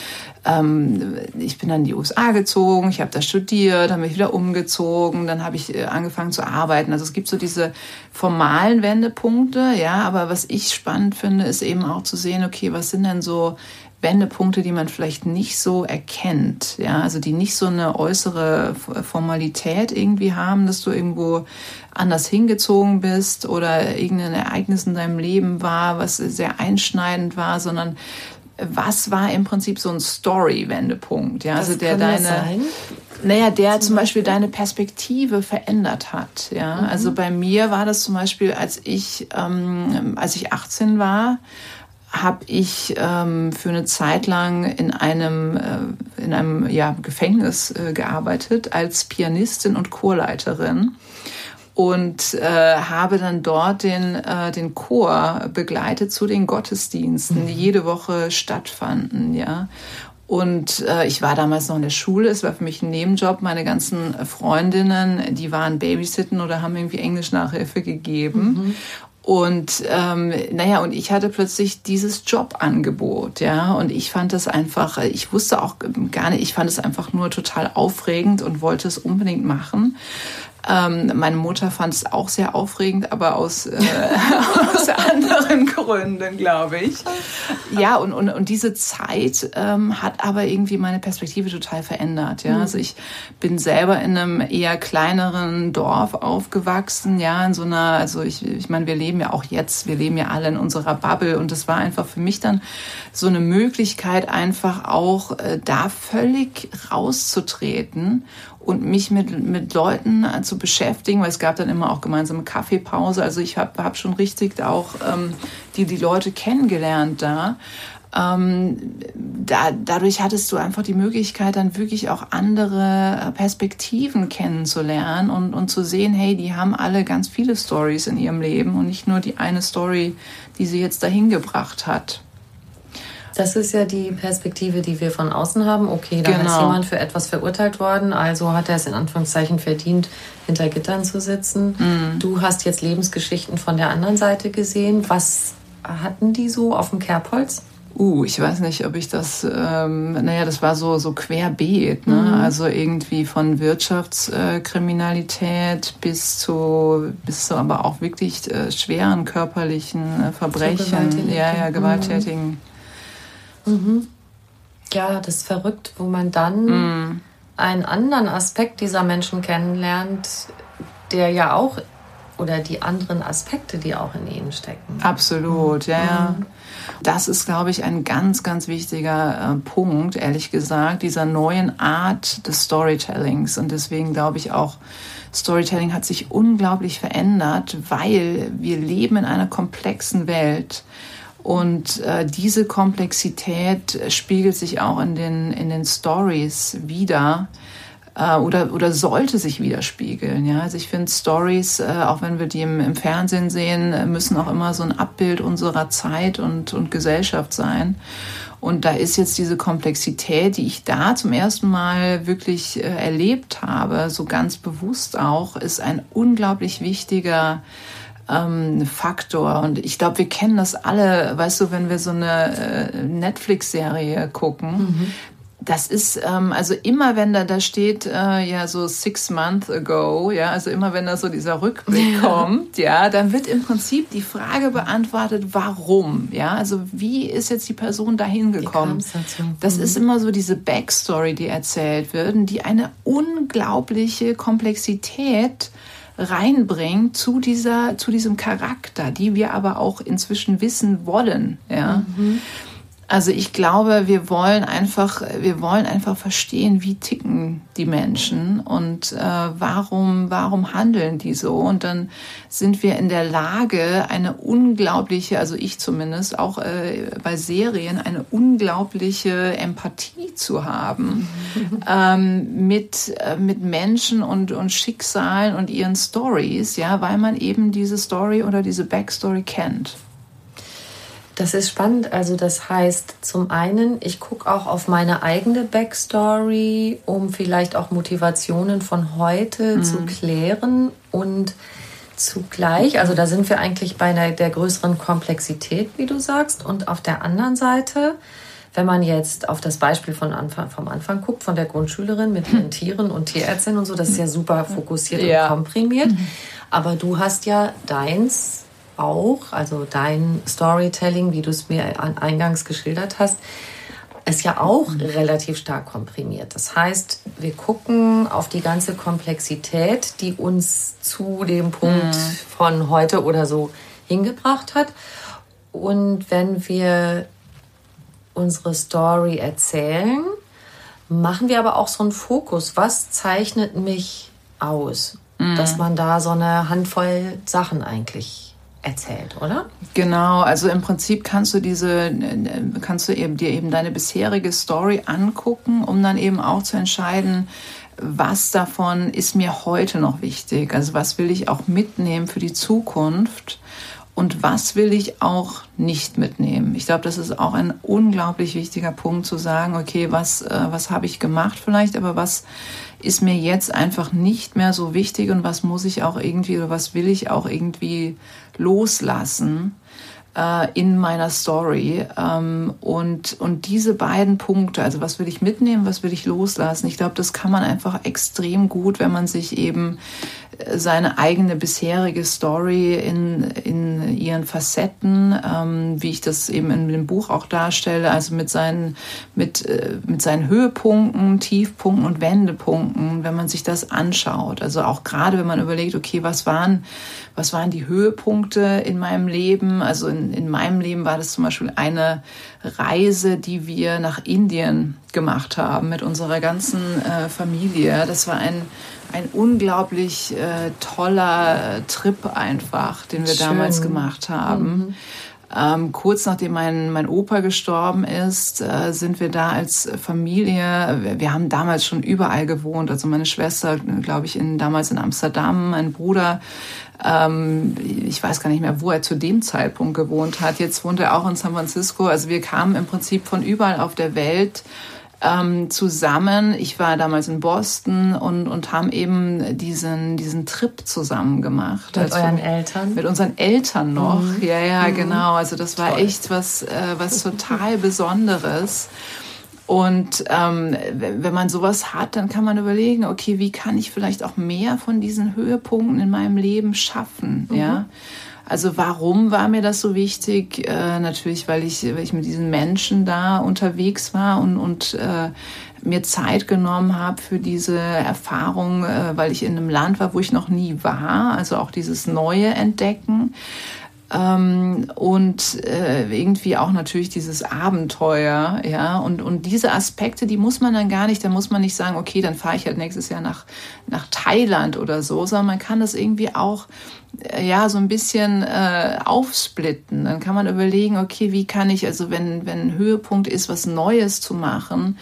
ähm, ich bin dann in die USA gezogen, ich habe da studiert, dann bin ich wieder umgezogen, dann habe ich äh, angefangen zu arbeiten. Also es gibt so diese formalen Wendepunkte, ja, aber was ich spannend finde, ist eben auch zu sehen, okay, was sind denn so Wendepunkte, die man vielleicht nicht so erkennt, ja, also die nicht so eine äußere Formalität irgendwie haben, dass du irgendwo anders hingezogen bist oder irgendein Ereignis in deinem Leben war, was sehr einschneidend war, sondern was war im Prinzip so ein Story-Wendepunkt, ja, also der deine, naja, der zum, zum Beispiel deine Perspektive verändert hat, ja, mhm. also bei mir war das zum Beispiel, als ich, ähm, als ich 18 war, habe ich ähm, für eine Zeit lang in einem, äh, in einem ja, Gefängnis äh, gearbeitet als Pianistin und Chorleiterin und äh, habe dann dort den, äh, den Chor begleitet zu den Gottesdiensten, die mhm. jede Woche stattfanden, ja. Und äh, ich war damals noch in der Schule, es war für mich ein Nebenjob. Meine ganzen Freundinnen, die waren Babysitten oder haben irgendwie Englisch-Nachhilfe gegeben. Mhm. Und ähm, naja, und ich hatte plötzlich dieses Jobangebot, ja, und ich fand das einfach, ich wusste auch gar nicht, ich fand es einfach nur total aufregend und wollte es unbedingt machen. Ähm, meine Mutter fand es auch sehr aufregend, aber aus, äh, [laughs] aus anderen Gründen, glaube ich. Ja, und, und, und diese Zeit ähm, hat aber irgendwie meine Perspektive total verändert. Ja, mhm. also ich bin selber in einem eher kleineren Dorf aufgewachsen. Ja, in so einer, also ich, ich meine, wir leben ja auch jetzt, wir leben ja alle in unserer Bubble und das war einfach für mich dann so eine Möglichkeit, einfach auch äh, da völlig rauszutreten und mich mit, mit Leuten äh, zu beschäftigen, weil es gab dann immer auch gemeinsame Kaffeepause. Also ich habe hab schon richtig auch ähm, die, die Leute kennengelernt da. Ähm, da, dadurch hattest du einfach die Möglichkeit, dann wirklich auch andere äh, Perspektiven kennenzulernen und, und zu sehen, hey, die haben alle ganz viele Stories in ihrem Leben und nicht nur die eine Story, die sie jetzt dahin gebracht hat. Das ist ja die Perspektive, die wir von außen haben. Okay, da genau. ist jemand für etwas verurteilt worden, also hat er es in Anführungszeichen verdient, hinter Gittern zu sitzen. Mhm. Du hast jetzt Lebensgeschichten von der anderen Seite gesehen. Was hatten die so auf dem Kerbholz? Uh, ich weiß nicht, ob ich das, ähm, naja, das war so, so querbeet, ne? Mhm. Also irgendwie von Wirtschaftskriminalität bis zu, bis zu aber auch wirklich äh, schweren körperlichen äh, Verbrechen, ja, ja, gewalttätigen. Mhm. Mhm. Ja, das ist verrückt, wo man dann mhm. einen anderen Aspekt dieser Menschen kennenlernt, der ja auch oder die anderen Aspekte, die auch in ihnen stecken. Absolut, ja, ja. Mhm. Das ist, glaube ich, ein ganz, ganz wichtiger äh, Punkt, ehrlich gesagt, dieser neuen Art des Storytellings. Und deswegen glaube ich auch, Storytelling hat sich unglaublich verändert, weil wir leben in einer komplexen Welt. Und äh, diese Komplexität spiegelt sich auch in den, in den Stories wieder äh, oder, oder sollte sich widerspiegeln. Ja? Also ich finde Stories, äh, auch wenn wir die im, im Fernsehen sehen, müssen auch immer so ein Abbild unserer Zeit und, und Gesellschaft sein. Und da ist jetzt diese Komplexität, die ich da zum ersten Mal wirklich äh, erlebt habe, so ganz bewusst auch, ist ein unglaublich wichtiger ähm, Faktor. Und ich glaube, wir kennen das alle, weißt du, wenn wir so eine äh, Netflix-Serie gucken, mhm das ist ähm, also immer, wenn da da steht äh, ja so six months ago, ja, also immer wenn da so dieser Rückblick kommt, ja, dann wird im Prinzip die Frage beantwortet, warum, ja, also wie ist jetzt die Person dahin gekommen? Das ist mhm. immer so diese Backstory, die erzählt wird, die eine unglaubliche Komplexität reinbringt zu dieser zu diesem Charakter, die wir aber auch inzwischen wissen wollen, ja. Mhm. Also ich glaube, wir wollen einfach, wir wollen einfach verstehen, wie ticken die Menschen und äh, warum, warum handeln die so. Und dann sind wir in der Lage, eine unglaubliche, also ich zumindest auch äh, bei Serien, eine unglaubliche Empathie zu haben [laughs] ähm, mit äh, mit Menschen und und Schicksalen und ihren Stories, ja, weil man eben diese Story oder diese Backstory kennt. Das ist spannend. Also das heißt, zum einen, ich gucke auch auf meine eigene Backstory, um vielleicht auch Motivationen von heute mhm. zu klären und zugleich, also da sind wir eigentlich bei einer, der größeren Komplexität, wie du sagst. Und auf der anderen Seite, wenn man jetzt auf das Beispiel von Anfang, vom Anfang guckt, von der Grundschülerin mit den [laughs] Tieren und Tierärztin und so, das ist ja super fokussiert ja. und komprimiert. Mhm. Aber du hast ja deins auch, also dein Storytelling, wie du es mir eingangs geschildert hast, ist ja auch mhm. relativ stark komprimiert. Das heißt, wir gucken auf die ganze Komplexität, die uns zu dem Punkt mhm. von heute oder so hingebracht hat. Und wenn wir unsere Story erzählen, machen wir aber auch so einen Fokus. Was zeichnet mich aus? Mhm. Dass man da so eine Handvoll Sachen eigentlich erzählt, oder? Genau, also im Prinzip kannst du diese, kannst du eben dir eben deine bisherige Story angucken, um dann eben auch zu entscheiden, was davon ist mir heute noch wichtig? Also was will ich auch mitnehmen für die Zukunft? Und was will ich auch nicht mitnehmen? Ich glaube, das ist auch ein unglaublich wichtiger Punkt zu sagen, okay, was, äh, was habe ich gemacht vielleicht, aber was ist mir jetzt einfach nicht mehr so wichtig und was muss ich auch irgendwie oder was will ich auch irgendwie loslassen äh, in meiner Story. Ähm, und, und diese beiden Punkte, also was will ich mitnehmen, was will ich loslassen, ich glaube, das kann man einfach extrem gut, wenn man sich eben seine eigene bisherige Story in, in ihren Facetten, ähm, wie ich das eben in dem Buch auch darstelle, also mit seinen, mit, äh, mit seinen Höhepunkten, Tiefpunkten und Wendepunkten, wenn man sich das anschaut. Also auch gerade, wenn man überlegt, okay, was waren, was waren die Höhepunkte in meinem Leben? Also in, in meinem Leben war das zum Beispiel eine Reise, die wir nach Indien gemacht haben mit unserer ganzen äh, Familie. Das war ein ein unglaublich äh, toller Trip einfach, den wir Schön. damals gemacht haben. Mhm. Ähm, kurz nachdem mein, mein Opa gestorben ist, äh, sind wir da als Familie, wir, wir, haben damals schon überall gewohnt, also meine Schwester, glaube ich, in, damals in Amsterdam, mein Bruder, ähm, ich weiß gar nicht mehr, wo er zu dem Zeitpunkt gewohnt hat, jetzt wohnt er auch in San Francisco, also wir kamen im Prinzip von überall auf der Welt ähm, zusammen. Ich war damals in Boston und, und haben eben diesen, diesen Trip zusammen gemacht. Mit also euren Eltern? Mit unseren Eltern noch. Mhm. Ja, ja, mhm. genau. Also das war Toll. echt was, äh, was total [laughs] Besonderes. Und ähm, wenn man sowas hat, dann kann man überlegen, okay, wie kann ich vielleicht auch mehr von diesen Höhepunkten in meinem Leben schaffen, mhm. ja? Also warum war mir das so wichtig? Äh, natürlich, weil ich, weil ich mit diesen Menschen da unterwegs war und, und äh, mir Zeit genommen habe für diese Erfahrung, äh, weil ich in einem Land war, wo ich noch nie war. Also auch dieses neue Entdecken. Ähm, und äh, irgendwie auch natürlich dieses Abenteuer, ja, und, und diese Aspekte, die muss man dann gar nicht, da muss man nicht sagen, okay, dann fahre ich halt nächstes Jahr nach, nach Thailand oder so, sondern man kann das irgendwie auch ja so ein bisschen äh, aufsplitten. Dann kann man überlegen, okay, wie kann ich, also wenn, wenn Höhepunkt ist, was Neues zu machen,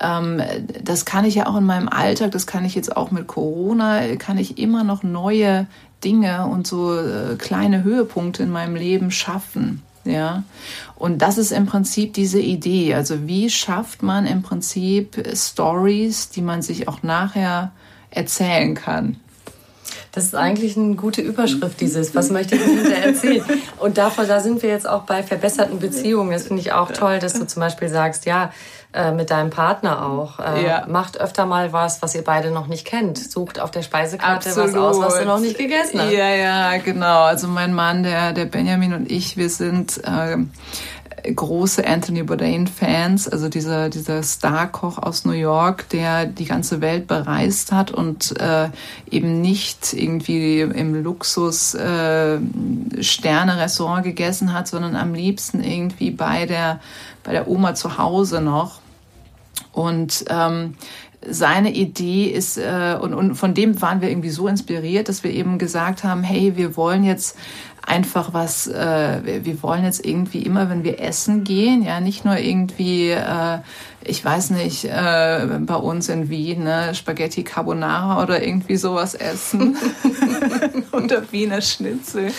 ähm, das kann ich ja auch in meinem Alltag, das kann ich jetzt auch mit Corona, kann ich immer noch neue Dinge und so äh, kleine Höhepunkte in meinem Leben schaffen. Ja, und das ist im Prinzip diese Idee. Also wie schafft man im Prinzip Stories, die man sich auch nachher erzählen kann? Das ist eigentlich eine gute Überschrift, dieses, was möchte ich Ihnen erzählen? Und davon, da sind wir jetzt auch bei verbesserten Beziehungen. Das finde ich auch toll, dass du zum Beispiel sagst, ja, äh, mit deinem Partner auch. Äh, ja. Macht öfter mal was, was ihr beide noch nicht kennt. Sucht auf der Speisekarte Absolut. was aus, was du noch nicht gegessen hast. Ja, ja, genau. Also mein Mann, der, der Benjamin und ich, wir sind äh, große Anthony Bourdain-Fans, also dieser, dieser Star-Koch aus New York, der die ganze Welt bereist hat und äh, eben nicht irgendwie im Luxus äh, gegessen hat, sondern am liebsten irgendwie bei der, bei der Oma zu Hause noch. Und ähm, seine Idee ist, äh, und, und von dem waren wir irgendwie so inspiriert, dass wir eben gesagt haben, hey, wir wollen jetzt einfach was, äh, wir, wir wollen jetzt irgendwie immer, wenn wir essen gehen, ja, nicht nur irgendwie, äh, ich weiß nicht, äh, bei uns in Wien, ne, Spaghetti Carbonara oder irgendwie sowas essen [laughs] oder Wiener Schnitzel,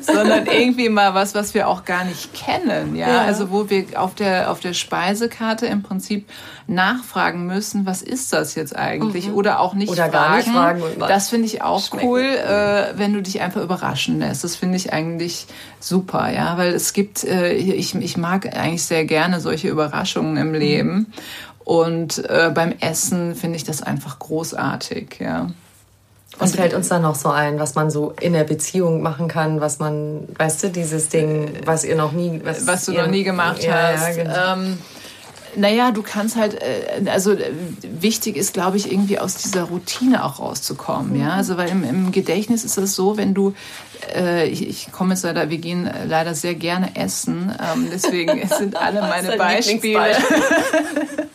sondern irgendwie mal was, was wir auch gar nicht kennen, ja? ja, also wo wir auf der auf der Speisekarte im Prinzip nachfragen müssen, was ist das jetzt eigentlich mhm. oder auch nicht oder fragen. Gar nicht fragen das finde ich auch schmecken. cool, äh, wenn du dich einfach überraschen lässt. Das finde ich eigentlich super, ja, weil es gibt, äh, ich, ich mag eigentlich sehr gerne solche Überraschungen im Leben. Und äh, beim Essen finde ich das einfach großartig, ja. Was fällt uns da noch so ein, was man so in der Beziehung machen kann, was man, weißt du, dieses Ding, was ihr noch nie, was, was du noch nie gemacht ja, hast. Ja, genau. ähm, naja, du kannst halt, äh, also äh, wichtig ist, glaube ich, irgendwie aus dieser Routine auch rauszukommen. Ja, also weil im, im Gedächtnis ist es so, wenn du, äh, ich, ich komme jetzt leider, wir gehen leider sehr gerne essen, ähm, deswegen [laughs] sind alle meine Beispiele. [laughs]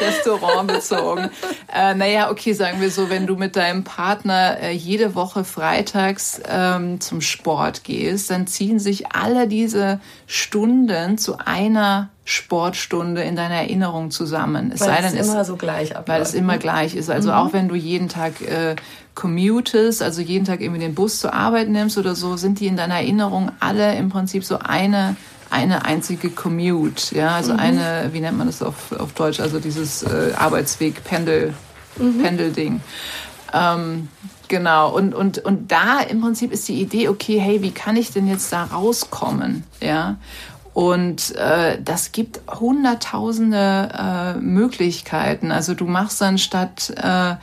Restaurant bezogen. [laughs] Äh, naja, okay, sagen wir so, wenn du mit deinem Partner äh, jede Woche freitags ähm, zum Sport gehst, dann ziehen sich alle diese Stunden zu einer Sportstunde in deiner Erinnerung zusammen. Es weil sei denn, es immer so gleich abläuft. Weil es immer gleich ist. Also mhm. auch wenn du jeden Tag äh, commutest, also jeden Tag irgendwie den Bus zur Arbeit nimmst oder so, sind die in deiner Erinnerung alle im Prinzip so eine eine einzige Commute, ja, also mhm. eine, wie nennt man das auf, auf Deutsch, also dieses äh, Arbeitsweg, Pendel, mhm. Pendelding. Ähm, genau, und, und, und da im Prinzip ist die Idee, okay, hey, wie kann ich denn jetzt da rauskommen, ja? Und äh, das gibt hunderttausende äh, Möglichkeiten. Also du machst dann statt äh,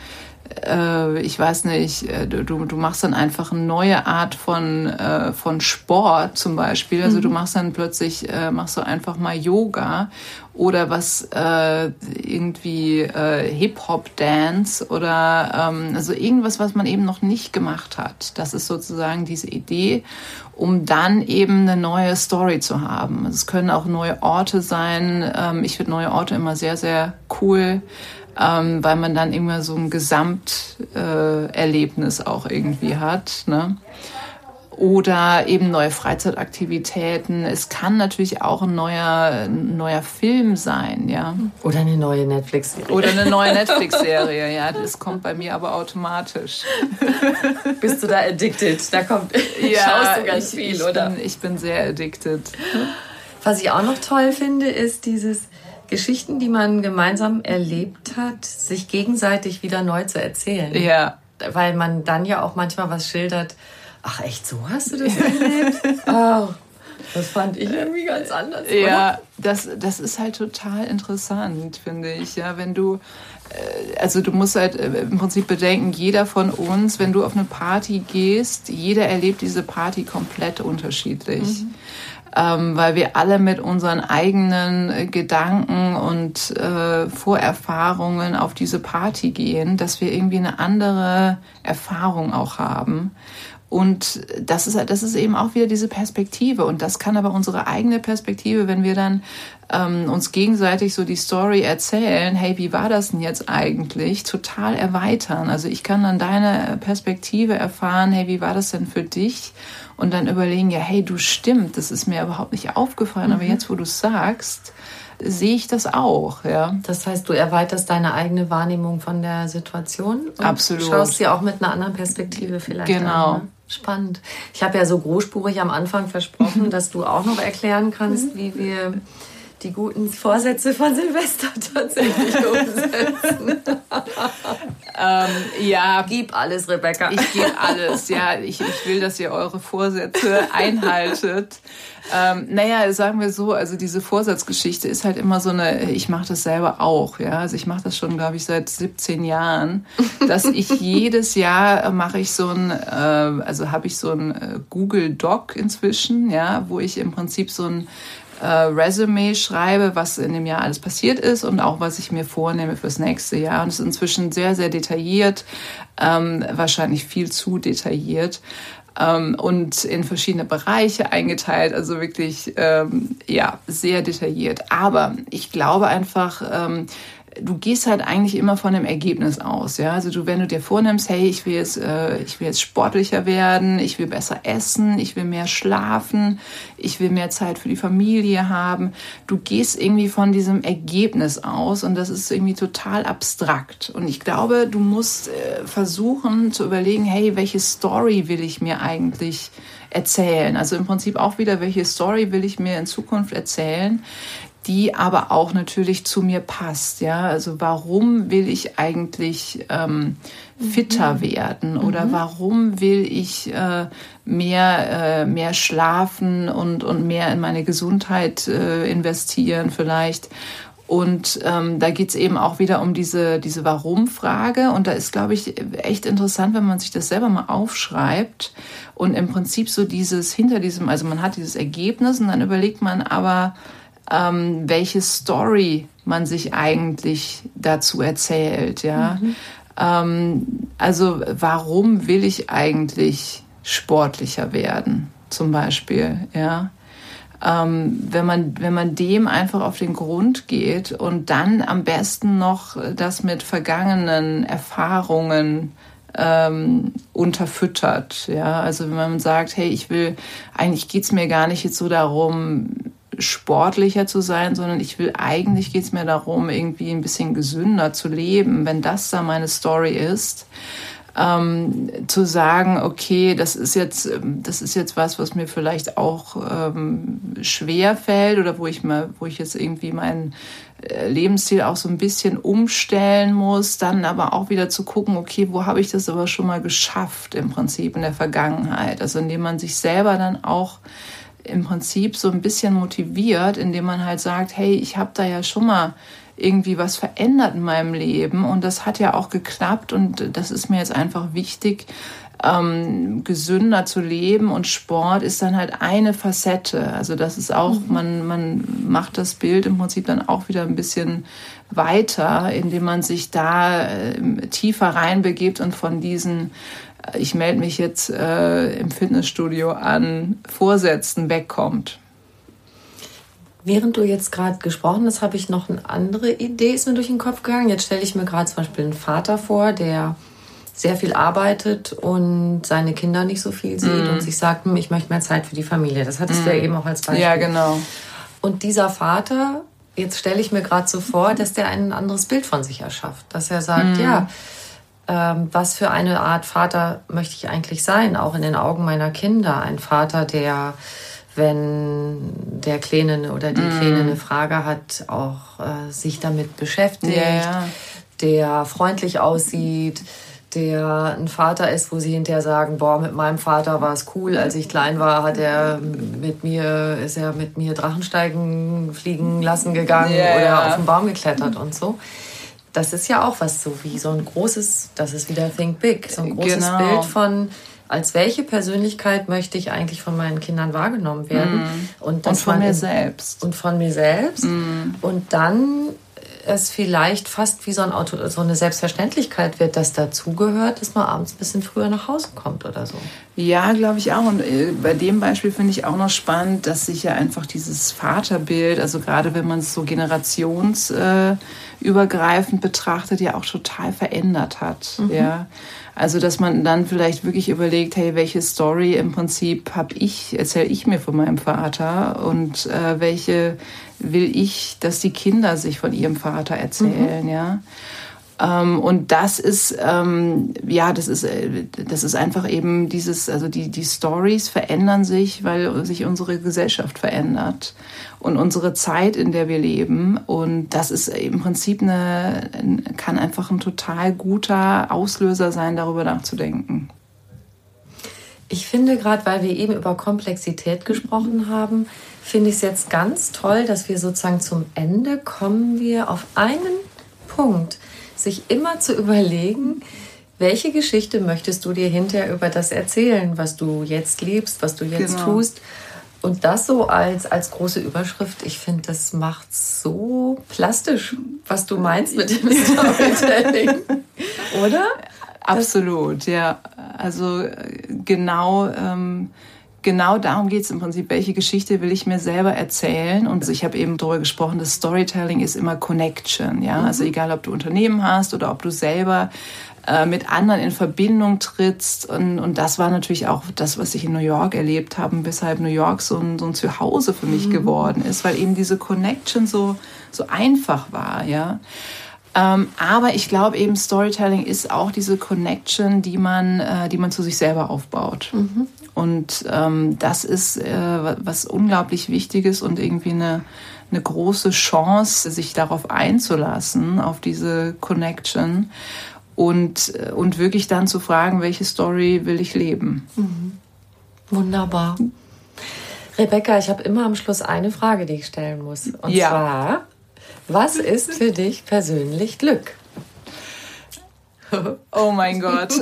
äh, ich weiß nicht, äh, du, du machst dann einfach eine neue Art von, äh, von Sport zum Beispiel. Also mhm. du machst dann plötzlich, äh, machst du einfach mal Yoga oder was äh, irgendwie äh, Hip-Hop-Dance oder ähm, also irgendwas, was man eben noch nicht gemacht hat. Das ist sozusagen diese Idee, um dann eben eine neue Story zu haben. Es können auch neue Orte sein. Ähm, ich finde neue Orte immer sehr, sehr cool ähm, weil man dann immer so ein Gesamterlebnis äh, auch irgendwie hat. Ne? Oder eben neue Freizeitaktivitäten. Es kann natürlich auch ein neuer, ein neuer Film sein, ja. Oder eine neue Netflix-Serie. Oder eine neue [laughs] Netflix-Serie, ja. Das kommt bei mir aber automatisch. Bist du da addicted? Da kommt, [laughs] ja, schaust du ganz ich, viel, ich oder? Bin, ich bin sehr addicted. Was ich auch noch toll finde, ist dieses, Geschichten, die man gemeinsam erlebt hat, sich gegenseitig wieder neu zu erzählen. Ja. Weil man dann ja auch manchmal was schildert. Ach echt, so hast du das erlebt? [laughs] oh, das fand ich irgendwie ganz anders. Ja, oder? das, das ist halt total interessant, finde ich. Ja, wenn du, äh, also du musst halt äh, im Prinzip bedenken, jeder von uns, wenn du auf eine Party gehst, jeder erlebt diese Party komplett unterschiedlich. Mhm ähm, weil wir alle mit unseren eigenen Gedanken und äh, Vorerfahrungen auf diese Party gehen, dass wir irgendwie eine andere Erfahrung auch haben. Und das ist, das ist eben auch wieder diese Perspektive. Und das kann aber unsere eigene Perspektive, wenn wir dann ähm, uns gegenseitig so die Story erzählen, hey, wie war das denn jetzt eigentlich, total erweitern. Also ich kann dann deine Perspektive erfahren, hey, wie war das denn für dich? Und dann überlegen, ja, hey, du stimmt, das ist mir überhaupt nicht aufgefallen, mhm. aber jetzt, wo du es sagst, sehe ich das auch. Ja. Das heißt, du erweiterst deine eigene Wahrnehmung von der Situation und Absolut. schaust sie auch mit einer anderen Perspektive vielleicht genau. an. Ne? Spannend. Ich habe ja so großspurig am Anfang versprochen, [laughs] dass du auch noch erklären kannst, wie wir die guten Vorsätze von Silvester [laughs] tatsächlich umsetzen. ähm, ja. Gib alles, Rebecca. Ich gebe alles, ja. Ich, ich will, dass ihr eure Vorsätze einhaltet. Ähm, naja, sagen wir so, also diese Vorsatzgeschichte ist halt immer so eine, ich mache das selber auch, ja. Also ich mache das schon, glaube ich, seit 17 Jahren, dass ich [laughs] jedes Jahr äh, mache ich so ein, äh, also habe ich so ein äh, Google Doc inzwischen, ja, wo ich im Prinzip so ein äh, Resume schreibe, was in dem Jahr alles passiert ist und auch was ich mir vornehme fürs nächste Jahr. Und es ist inzwischen sehr, sehr detailliert, ähm, wahrscheinlich viel zu detailliert ähm, und in verschiedene Bereiche eingeteilt, also wirklich ähm, ja sehr detailliert. Aber ich glaube einfach, ähm, du gehst halt eigentlich immer von dem Ergebnis aus, ja. Also du, wenn du dir vornimmst, hey, ich will jetzt, äh, ich will jetzt sportlicher werden, ich will besser essen, ich will mehr schlafen, ich will mehr Zeit für die Familie haben. Du gehst irgendwie von diesem Ergebnis aus und das ist irgendwie total abstrakt. Und ich glaube, du musst äh, versuchen zu überlegen, hey, welche Story will ich mir eigentlich erzählen? Also im Prinzip auch wieder, welche Story will ich mir in Zukunft erzählen? Die aber auch natürlich zu mir passt. Ja, also warum will ich eigentlich ähm, fitter mhm. werden oder mhm. warum will ich äh, mehr äh, mehr schlafen und und mehr in meine Gesundheit äh, investieren vielleicht und ähm, da geht's eben auch wieder um diese, diese Warum-Frage. Und da ist, glaube ich, echt interessant, wenn man sich das selber mal aufschreibt und im Prinzip so dieses hinter diesem, also man hat dieses Ergebnis und dann überlegt man aber, ähm, welche Story man sich eigentlich dazu erzählt. Ja? Mhm. Ähm, also warum will ich eigentlich sportlicher werden, zum Beispiel? Ja? Ähm, wenn, man, wenn man dem einfach auf den Grund geht und dann am besten noch das mit vergangenen Erfahrungen ähm, unterfüttert. Ja, also wenn man sagt, hey, ich will, eigentlich geht's mir gar nicht jetzt so darum, sportlicher zu sein, sondern ich will eigentlich geht es mir darum, irgendwie ein bisschen gesünder zu leben, wenn das da meine Story ist. Ähm, zu sagen, okay, das ist jetzt, das ist jetzt was, was mir vielleicht auch ähm, schwer fällt oder wo ich mal, wo ich jetzt irgendwie meinen äh, Lebensstil auch so ein bisschen umstellen muss, dann aber auch wieder zu gucken, okay, wo habe ich das aber schon mal geschafft im Prinzip in der Vergangenheit? Also indem man sich selber dann auch im Prinzip so ein bisschen motiviert, indem man halt sagt, hey, ich habe da ja schon mal irgendwie was verändert in meinem Leben und das hat ja auch geklappt und das ist mir jetzt einfach wichtig, ähm, gesünder zu leben und Sport ist dann halt eine Facette. Also das ist auch, mhm. man, man macht das Bild im Prinzip dann auch wieder ein bisschen weiter, indem man sich da äh, tiefer reinbegibt und von diesen ich melde mich jetzt äh, im Fitnessstudio an, Vorsätzen wegkommt. Während du jetzt gerade gesprochen hast, habe ich noch eine andere Idee, ist mir durch den Kopf gegangen. Jetzt stelle ich mir gerade zum Beispiel einen Vater vor, der sehr viel arbeitet und seine Kinder nicht so viel sieht mm. und sich sagt, hm, ich möchte mehr Zeit für die Familie. Das hattest mm. du ja eben auch als Beispiel. Ja, genau. Und dieser Vater, jetzt stelle ich mir gerade so vor, dass der ein anderes Bild von sich erschafft. Dass er sagt, mm. ja, was für eine Art Vater möchte ich eigentlich sein, auch in den Augen meiner Kinder. Ein Vater, der, wenn der Kleine oder die mm. Kleine eine Frage hat, auch äh, sich damit beschäftigt, yeah. der freundlich aussieht, der ein Vater ist, wo sie hinterher sagen, boah, mit meinem Vater war es cool, als ich klein war, hat er mit mir, ist er mit mir Drachensteigen fliegen lassen gegangen yeah. oder auf den Baum geklettert und so das ist ja auch was so wie so ein großes, das ist wieder Think Big, so ein großes genau. Bild von, als welche Persönlichkeit möchte ich eigentlich von meinen Kindern wahrgenommen werden. Mm. Und, und, von mir selbst. Und von mir selbst. Mm. Und dann es vielleicht fast wie so, ein Auto, so eine Selbstverständlichkeit wird, dass dazugehört, dass man abends ein bisschen früher nach Hause kommt oder so. Ja, glaube ich auch. Und äh, bei dem Beispiel finde ich auch noch spannend, dass sich ja einfach dieses Vaterbild, also gerade wenn man es so generationsübergreifend betrachtet, ja auch total verändert hat. Mhm. Ja. Also, dass man dann vielleicht wirklich überlegt, hey, welche Story im Prinzip habe ich, erzähle ich mir von meinem Vater und äh, welche will ich, dass die Kinder sich von ihrem Vater erzählen, mhm. ja. Ähm, und das ist, ähm, ja, das ist, äh, das ist einfach eben dieses, also die, die Stories verändern sich, weil sich unsere Gesellschaft verändert und unsere Zeit, in der wir leben. Und das ist im Prinzip eine, kann einfach ein total guter Auslöser sein, darüber nachzudenken. Ich finde gerade, weil wir eben über Komplexität gesprochen haben, finde ich es jetzt ganz toll, dass wir sozusagen zum Ende kommen wir auf einen Punkt, sich immer zu überlegen, welche Geschichte möchtest du dir hinterher über das erzählen, was du jetzt liebst, was du jetzt genau. tust. Und das so als, als große Überschrift, ich finde, das macht so plastisch, was du meinst mit dem [laughs] Storytelling. Oder? Absolut, ja. Also genau ähm, genau darum geht es im Prinzip, welche Geschichte will ich mir selber erzählen. Und also ich habe eben darüber gesprochen, dass Storytelling ist immer Connection. Ja? Mhm. Also egal, ob du Unternehmen hast oder ob du selber äh, mit anderen in Verbindung trittst. Und, und das war natürlich auch das, was ich in New York erlebt habe, weshalb New York so ein, so ein Zuhause für mich mhm. geworden ist, weil eben diese Connection so, so einfach war. Ja? Ähm, aber ich glaube eben, Storytelling ist auch diese Connection, die man, äh, die man zu sich selber aufbaut. Mhm. Und ähm, das ist äh, was unglaublich Wichtiges und irgendwie eine, eine große Chance, sich darauf einzulassen, auf diese Connection und, äh, und wirklich dann zu fragen, welche Story will ich leben. Mhm. Wunderbar. Rebecca, ich habe immer am Schluss eine Frage, die ich stellen muss. Und ja. zwar, was ist für dich persönlich Glück? Oh mein Gott.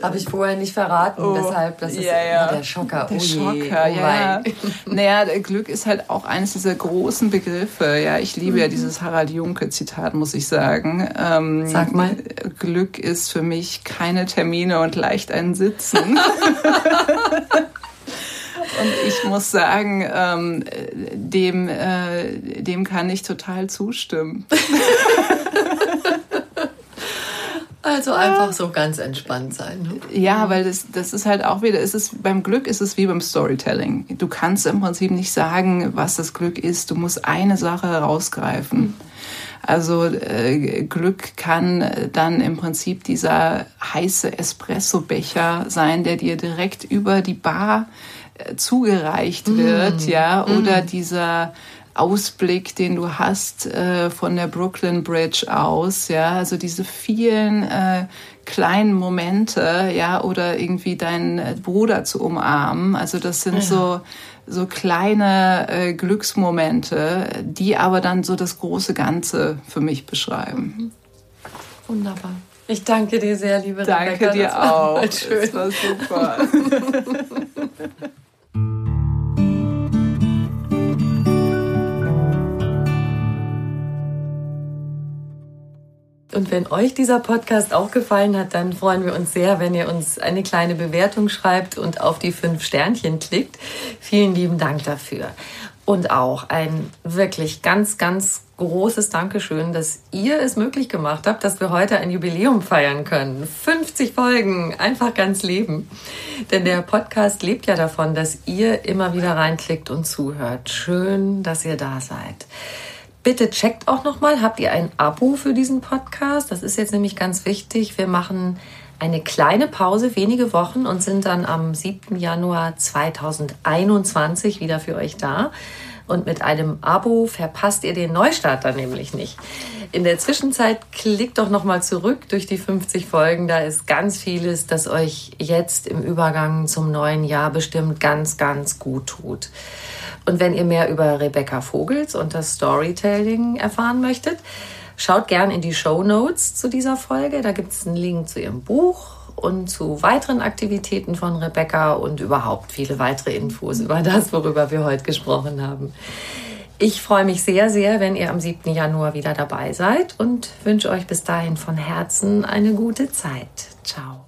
Habe ich vorher nicht verraten, oh, deshalb, das ist ja, ja. der Schocker. Der oh Schocker, oh ja. Naja, Glück ist halt auch eines dieser großen Begriffe. Ja, ich liebe mhm. ja dieses Harald Junke-Zitat, muss ich sagen. Ähm, Sag mal. Glück ist für mich keine Termine und leicht ein Sitzen. [laughs] Und ich muss sagen, ähm, dem, äh, dem kann ich total zustimmen. Also einfach so ganz entspannt sein. Ne? Ja, weil das, das ist halt auch wieder, es ist, beim Glück ist es wie beim Storytelling. Du kannst im Prinzip nicht sagen, was das Glück ist. Du musst eine Sache herausgreifen. Also äh, Glück kann dann im Prinzip dieser heiße Espresso-Becher sein, der dir direkt über die Bar äh, zugereicht wird, mm. ja, oder mm. dieser Ausblick, den du hast äh, von der Brooklyn Bridge aus, ja, also diese vielen äh, kleinen Momente, ja, oder irgendwie deinen Bruder zu umarmen, also das sind ja. so so kleine äh, Glücksmomente, die aber dann so das große Ganze für mich beschreiben. Mhm. Wunderbar. Ich danke dir sehr, liebe Danke Rebecca. dir das auch. Schön. Das war super. [laughs] Und wenn euch dieser Podcast auch gefallen hat, dann freuen wir uns sehr, wenn ihr uns eine kleine Bewertung schreibt und auf die fünf Sternchen klickt. Vielen lieben Dank dafür. Und auch ein wirklich ganz, ganz großes Dankeschön, dass ihr es möglich gemacht habt, dass wir heute ein Jubiläum feiern können. 50 Folgen, einfach ganz leben. Denn der Podcast lebt ja davon, dass ihr immer wieder reinklickt und zuhört. Schön, dass ihr da seid. Bitte checkt auch nochmal, habt ihr ein Abo für diesen Podcast? Das ist jetzt nämlich ganz wichtig. Wir machen eine kleine Pause, wenige Wochen und sind dann am 7. Januar 2021 wieder für euch da. Und mit einem Abo verpasst ihr den Neustart dann nämlich nicht. In der Zwischenzeit klickt doch nochmal zurück durch die 50 Folgen. Da ist ganz vieles, das euch jetzt im Übergang zum neuen Jahr bestimmt ganz, ganz gut tut. Und wenn ihr mehr über Rebecca Vogels und das Storytelling erfahren möchtet, schaut gern in die Show Notes zu dieser Folge. Da gibt es einen Link zu ihrem Buch und zu weiteren Aktivitäten von Rebecca und überhaupt viele weitere Infos über das, worüber wir heute gesprochen haben. Ich freue mich sehr, sehr, wenn ihr am 7. Januar wieder dabei seid und wünsche euch bis dahin von Herzen eine gute Zeit. Ciao.